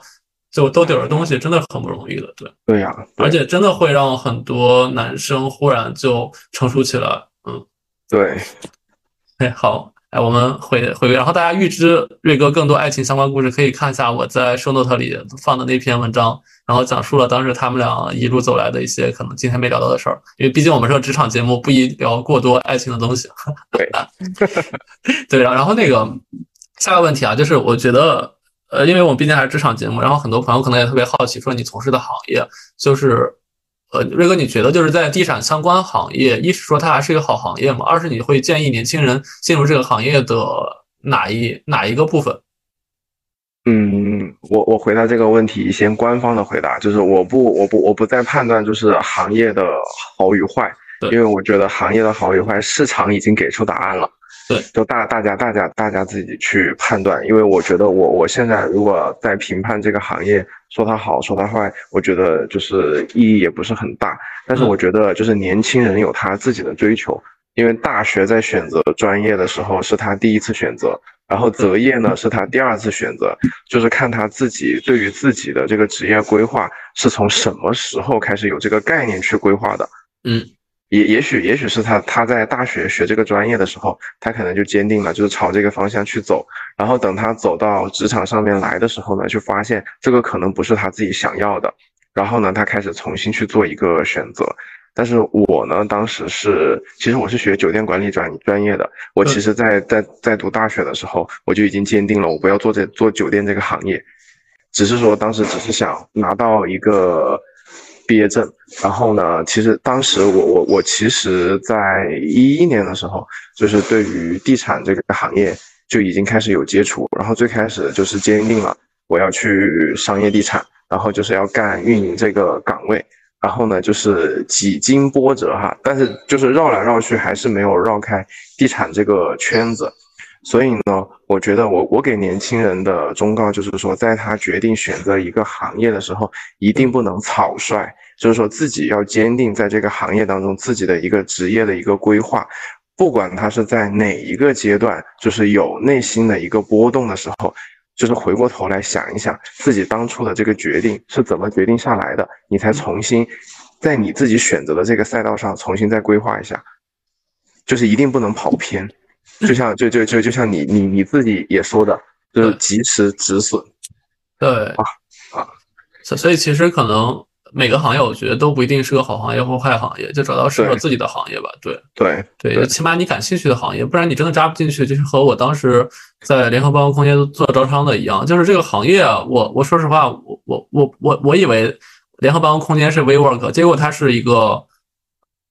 就兜底的东西，真的很不容易的。对对呀，而且真的会让很多男生忽然就成熟起来。嗯，对。哎，好。哎，我们回回归，然后大家预知瑞哥更多爱情相关故事，可以看一下我在 show note 里放的那篇文章，然后讲述了当时他们俩一路走来的一些可能今天没聊到的事儿。因为毕竟我们是个职场节目，不宜聊过多爱情的东西。对，[laughs] 对，然后那个下个问题啊，就是我觉得，呃，因为我们毕竟还是职场节目，然后很多朋友可能也特别好奇，说你从事的行业就是。呃，瑞哥，你觉得就是在地产相关行业，一是说它还是一个好行业嘛？二是你会建议年轻人进入这个行业的哪一哪一个部分？嗯，我我回答这个问题，先官方的回答，就是我不我不我不再判断就是行业的好与坏，因为我觉得行业的好与坏，市场已经给出答案了。对，就大大家大家大家自己去判断，因为我觉得我我现在如果在评判这个行业，说它好说它坏，我觉得就是意义也不是很大。但是我觉得就是年轻人有他自己的追求，因为大学在选择专业的时候是他第一次选择，然后择业呢是他第二次选择，就是看他自己对于自己的这个职业规划是从什么时候开始有这个概念去规划的。嗯。也也许也许是他他在大学学这个专业的时候，他可能就坚定了就是朝这个方向去走，然后等他走到职场上面来的时候呢，就发现这个可能不是他自己想要的，然后呢，他开始重新去做一个选择。但是我呢，当时是其实我是学酒店管理专专业的，我其实在在在读大学的时候，我就已经坚定了我不要做这做酒店这个行业，只是说当时只是想拿到一个。毕业证，然后呢？其实当时我我我其实，在一一年的时候，就是对于地产这个行业就已经开始有接触。然后最开始就是坚定了我要去商业地产，然后就是要干运营这个岗位。然后呢，就是几经波折哈，但是就是绕来绕去，还是没有绕开地产这个圈子。所以呢，我觉得我我给年轻人的忠告就是说，在他决定选择一个行业的时候，一定不能草率，就是说自己要坚定在这个行业当中自己的一个职业的一个规划，不管他是在哪一个阶段，就是有内心的一个波动的时候，就是回过头来想一想自己当初的这个决定是怎么决定下来的，你才重新在你自己选择的这个赛道上重新再规划一下，就是一定不能跑偏。就像就就就就像你你你自己也说的，就是及时止损。对啊啊，所所以其实可能每个行业，我觉得都不一定是个好行业或坏行业，就找到适合自己的行业吧。对对对，起码你感兴趣的行业，不然你真的扎不进去。就是和我当时在联合办公空间做招商的一样，就是这个行业啊，我我说实话，我我我我我以为联合办公空间是 WeWork，结果它是一个。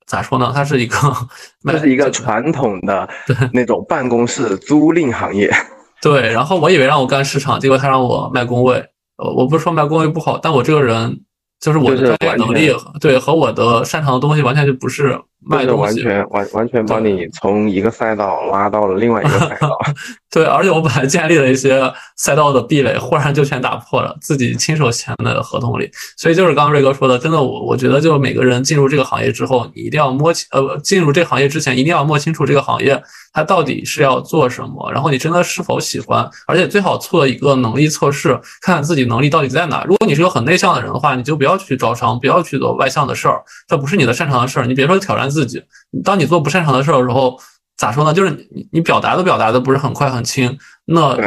咋说呢？它是一个，[laughs] 这是一个传统的那种办公室租赁行业。[laughs] 对，然后我以为让我干市场，结果他让我卖工位。呃，我不是说卖工位不好，但我这个人。就是我的专业能力，对和我的擅长的东西完全就不是卖东西，完全完完全把你从一个赛道拉到了另外一个赛道。[laughs] 对，而且我本来建立了一些赛道的壁垒，忽然就全打破了，自己亲手签的合同里。所以就是刚刚瑞哥说的，真的，我我觉得就每个人进入这个行业之后，你一定要摸清，呃，进入这个行业之前，一定要摸清楚这个行业它到底是要做什么，然后你真的是否喜欢，而且最好做一个能力测试，看看自己能力到底在哪。如果你是个很内向的人的话，你就不要。不要去招商，不要去做外向的事儿，这不是你的擅长的事儿。你别说挑战自己，当你做不擅长的事儿的时候，咋说呢？就是你你表达都表达的不是很快很轻，那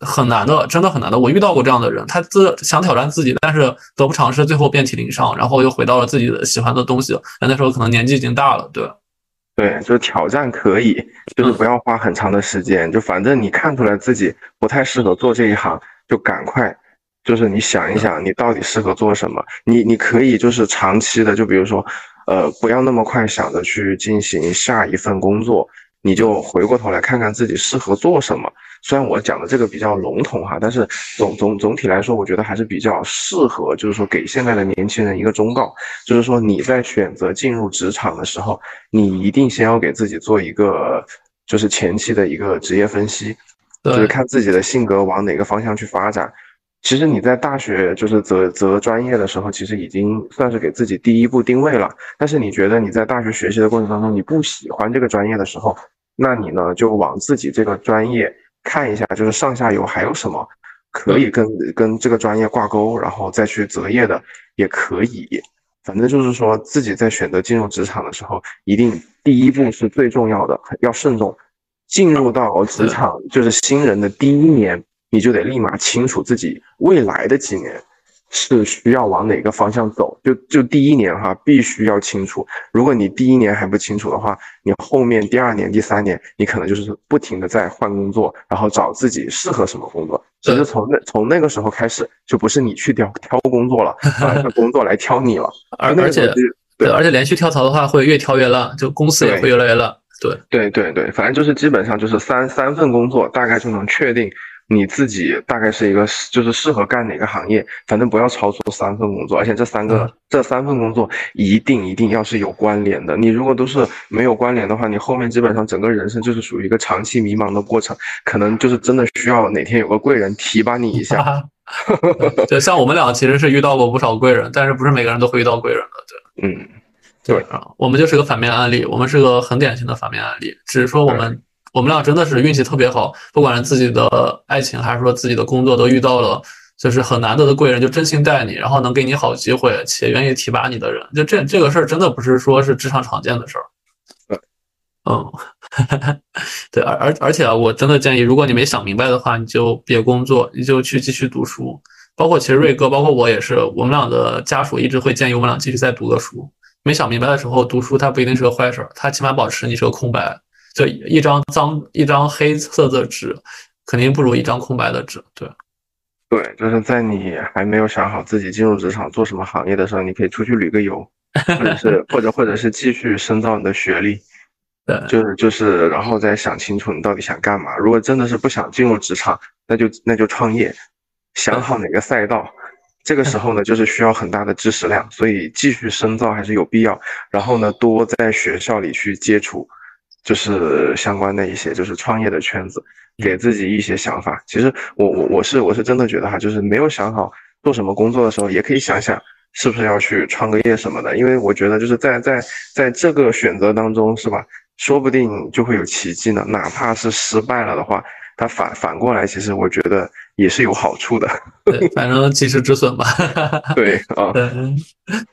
很难的，真的很难的。我遇到过这样的人，他自想挑战自己，但是得不偿失，最后遍体鳞伤，然后又回到了自己的喜欢的东西。那时候可能年纪已经大了，对，对，就是挑战可以，就是不要花很长的时间，就反正你看出来自己不太适合做这一行，就赶快。就是你想一想，你到底适合做什么？你你可以就是长期的，就比如说，呃，不要那么快想着去进行下一份工作，你就回过头来看看自己适合做什么。虽然我讲的这个比较笼统哈，但是总总总体来说，我觉得还是比较适合，就是说给现在的年轻人一个忠告，就是说你在选择进入职场的时候，你一定先要给自己做一个就是前期的一个职业分析，就是看自己的性格往哪个方向去发展。其实你在大学就是择择专业的时候，其实已经算是给自己第一步定位了。但是你觉得你在大学学习的过程当中，你不喜欢这个专业的时候，那你呢就往自己这个专业看一下，就是上下游还有什么可以跟跟这个专业挂钩，然后再去择业的也可以。反正就是说自己在选择进入职场的时候，一定第一步是最重要的，要慎重。进入到职场就是新人的第一年。你就得立马清楚自己未来的几年是需要往哪个方向走，就就第一年哈，必须要清楚。如果你第一年还不清楚的话，你后面第二年、第三年，你可能就是不停的在换工作，然后找自己适合什么工作。其实从那从那个时候开始，就不是你去挑挑工作了，而是工作来挑你了。[laughs] 而而且对，而且连续跳槽的话，会越跳越烂，就公司也会越来越烂。对对对对，反正就是基本上就是三三份工作，大概就能确定。你自己大概是一个就是适合干哪个行业，反正不要超出三份工作，而且这三个这三份工作一定一定要是有关联的。你如果都是没有关联的话，你后面基本上整个人生就是属于一个长期迷茫的过程，可能就是真的需要哪天有个贵人提拔你一下。[laughs] 对，像我们俩其实是遇到过不少贵人，但是不是每个人都会遇到贵人的。对，嗯，对啊，我们就是个反面案例，我们是个很典型的反面案例，只是说我们。我们俩真的是运气特别好，不管是自己的爱情还是说自己的工作，都遇到了就是很难得的贵人，就真心待你，然后能给你好机会，且愿意提拔你的人，就这这个事儿真的不是说是职场常见的事儿。嗯，[laughs] 对，而而而且啊，我真的建议，如果你没想明白的话，你就别工作，你就去继续读书。包括其实瑞哥，包括我也是，我们俩的家属一直会建议我们俩继续再读个书。没想明白的时候，读书它不一定是个坏事，它起码保持你是个空白。就一张脏一张黑色的纸，肯定不如一张空白的纸。对，对，就是在你还没有想好自己进入职场做什么行业的时候，你可以出去旅个游，或者是或者或者是继续深造你的学历。[laughs] 对，就是就是，然后再想清楚你到底想干嘛。如果真的是不想进入职场，那就那就创业，想好哪个赛道。这个时候呢，就是需要很大的知识量，所以继续深造还是有必要。然后呢，多在学校里去接触，就是相关的一些就是创业的圈子，给自己一些想法。其实我我我是我是真的觉得哈，就是没有想好做什么工作的时候，也可以想想是不是要去创个业什么的。因为我觉得就是在在在这个选择当中，是吧？说不定就会有奇迹呢，哪怕是失败了的话，它反反过来，其实我觉得也是有好处的。对，反正及时止损吧。[laughs] 对啊，对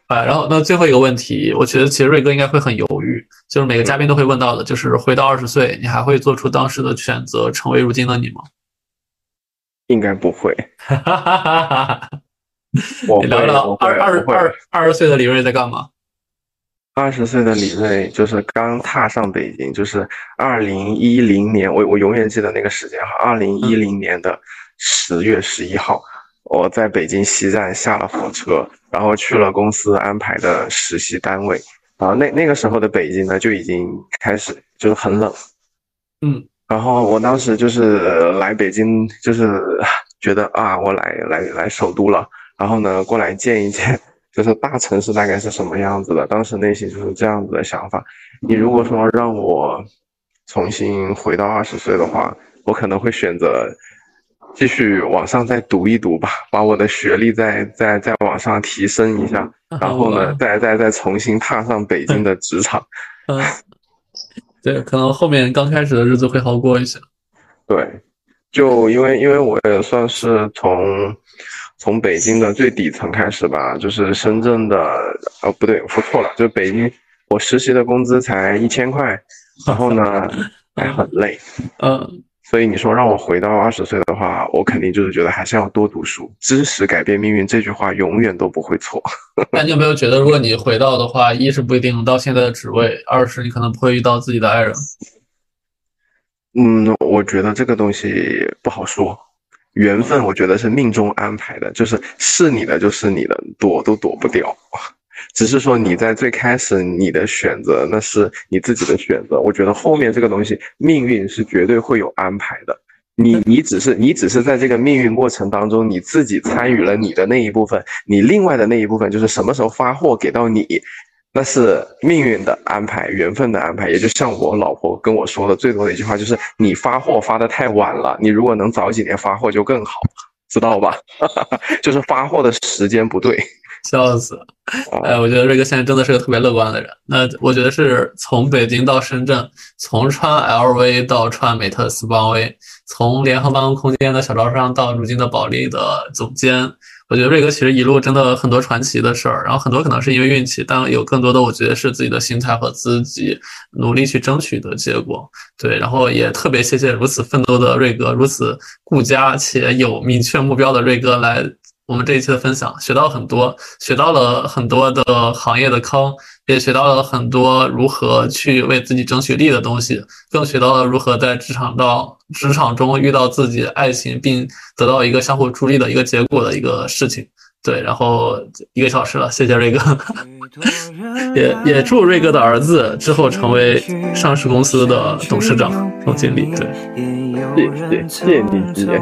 啊。然后那最后一个问题，我觉得其实瑞哥应该会很犹豫，就是每个嘉宾都会问到的，就是回到二十岁，你还会做出当时的选择，成为如今的你吗？应该不会。[laughs] 你聊聊二二二二十岁的李瑞在干嘛？二十岁的李瑞就是刚踏上北京，就是二零一零年，我我永远记得那个时间哈，二零一零年的十月十一号，我在北京西站下了火车，然后去了公司安排的实习单位，然后那那个时候的北京呢就已经开始就是很冷，嗯，然后我当时就是来北京，就是觉得啊，我来来来首都了，然后呢过来见一见。就是大城市大概是什么样子的，当时内心就是这样子的想法。你如果说让我重新回到二十岁的话，我可能会选择继续往上再读一读吧，把我的学历再再再往上提升一下，然后呢，再再再重新踏上北京的职场。嗯，对，可能后面刚开始的日子会好过一些。对，就因为因为我也算是从。从北京的最底层开始吧，就是深圳的，哦不对，我说错了，就是北京，我实习的工资才一千块，然后呢还很累，[laughs] 嗯，所以你说让我回到二十岁的话，我肯定就是觉得还是要多读书，知识改变命运这句话永远都不会错。[laughs] 那你有没有觉得，如果你回到的话，一是不一定能到现在的职位，二是你可能不会遇到自己的爱人？嗯，我觉得这个东西不好说。缘分，我觉得是命中安排的，就是是你的就是你的，躲都躲不掉。[laughs] 只是说你在最开始你的选择，那是你自己的选择。我觉得后面这个东西，命运是绝对会有安排的。你你只是你只是在这个命运过程当中，你自己参与了你的那一部分，你另外的那一部分就是什么时候发货给到你。那是命运的安排，缘分的安排。也就像我老婆跟我说的最多的一句话，就是你发货发的太晚了，你如果能早几年发货就更好，知道吧？[laughs] 就是发货的时间不对，笑死！哎，我觉得瑞哥现在真的是个特别乐观的人。那我觉得是从北京到深圳，从穿 LV 到穿美特斯邦威，从联合办公空间的小招商到如今的保利的总监。我觉得瑞哥其实一路真的很多传奇的事儿，然后很多可能是因为运气，但有更多的我觉得是自己的心态和自己努力去争取的结果。对，然后也特别谢谢如此奋斗的瑞哥，如此顾家且有明确目标的瑞哥来。我们这一期的分享学到很多，学到了很多的行业的坑，也学到了很多如何去为自己争取利的东西，更学到了如何在职场到职场中遇到自己爱情，并得到一个相互助力的一个结果的一个事情。对，然后一个小时了，谢谢瑞哥，[laughs] 也也祝瑞哥的儿子之后成为上市公司的董事长、总经理。对，谢谢谢谢你，谢谢。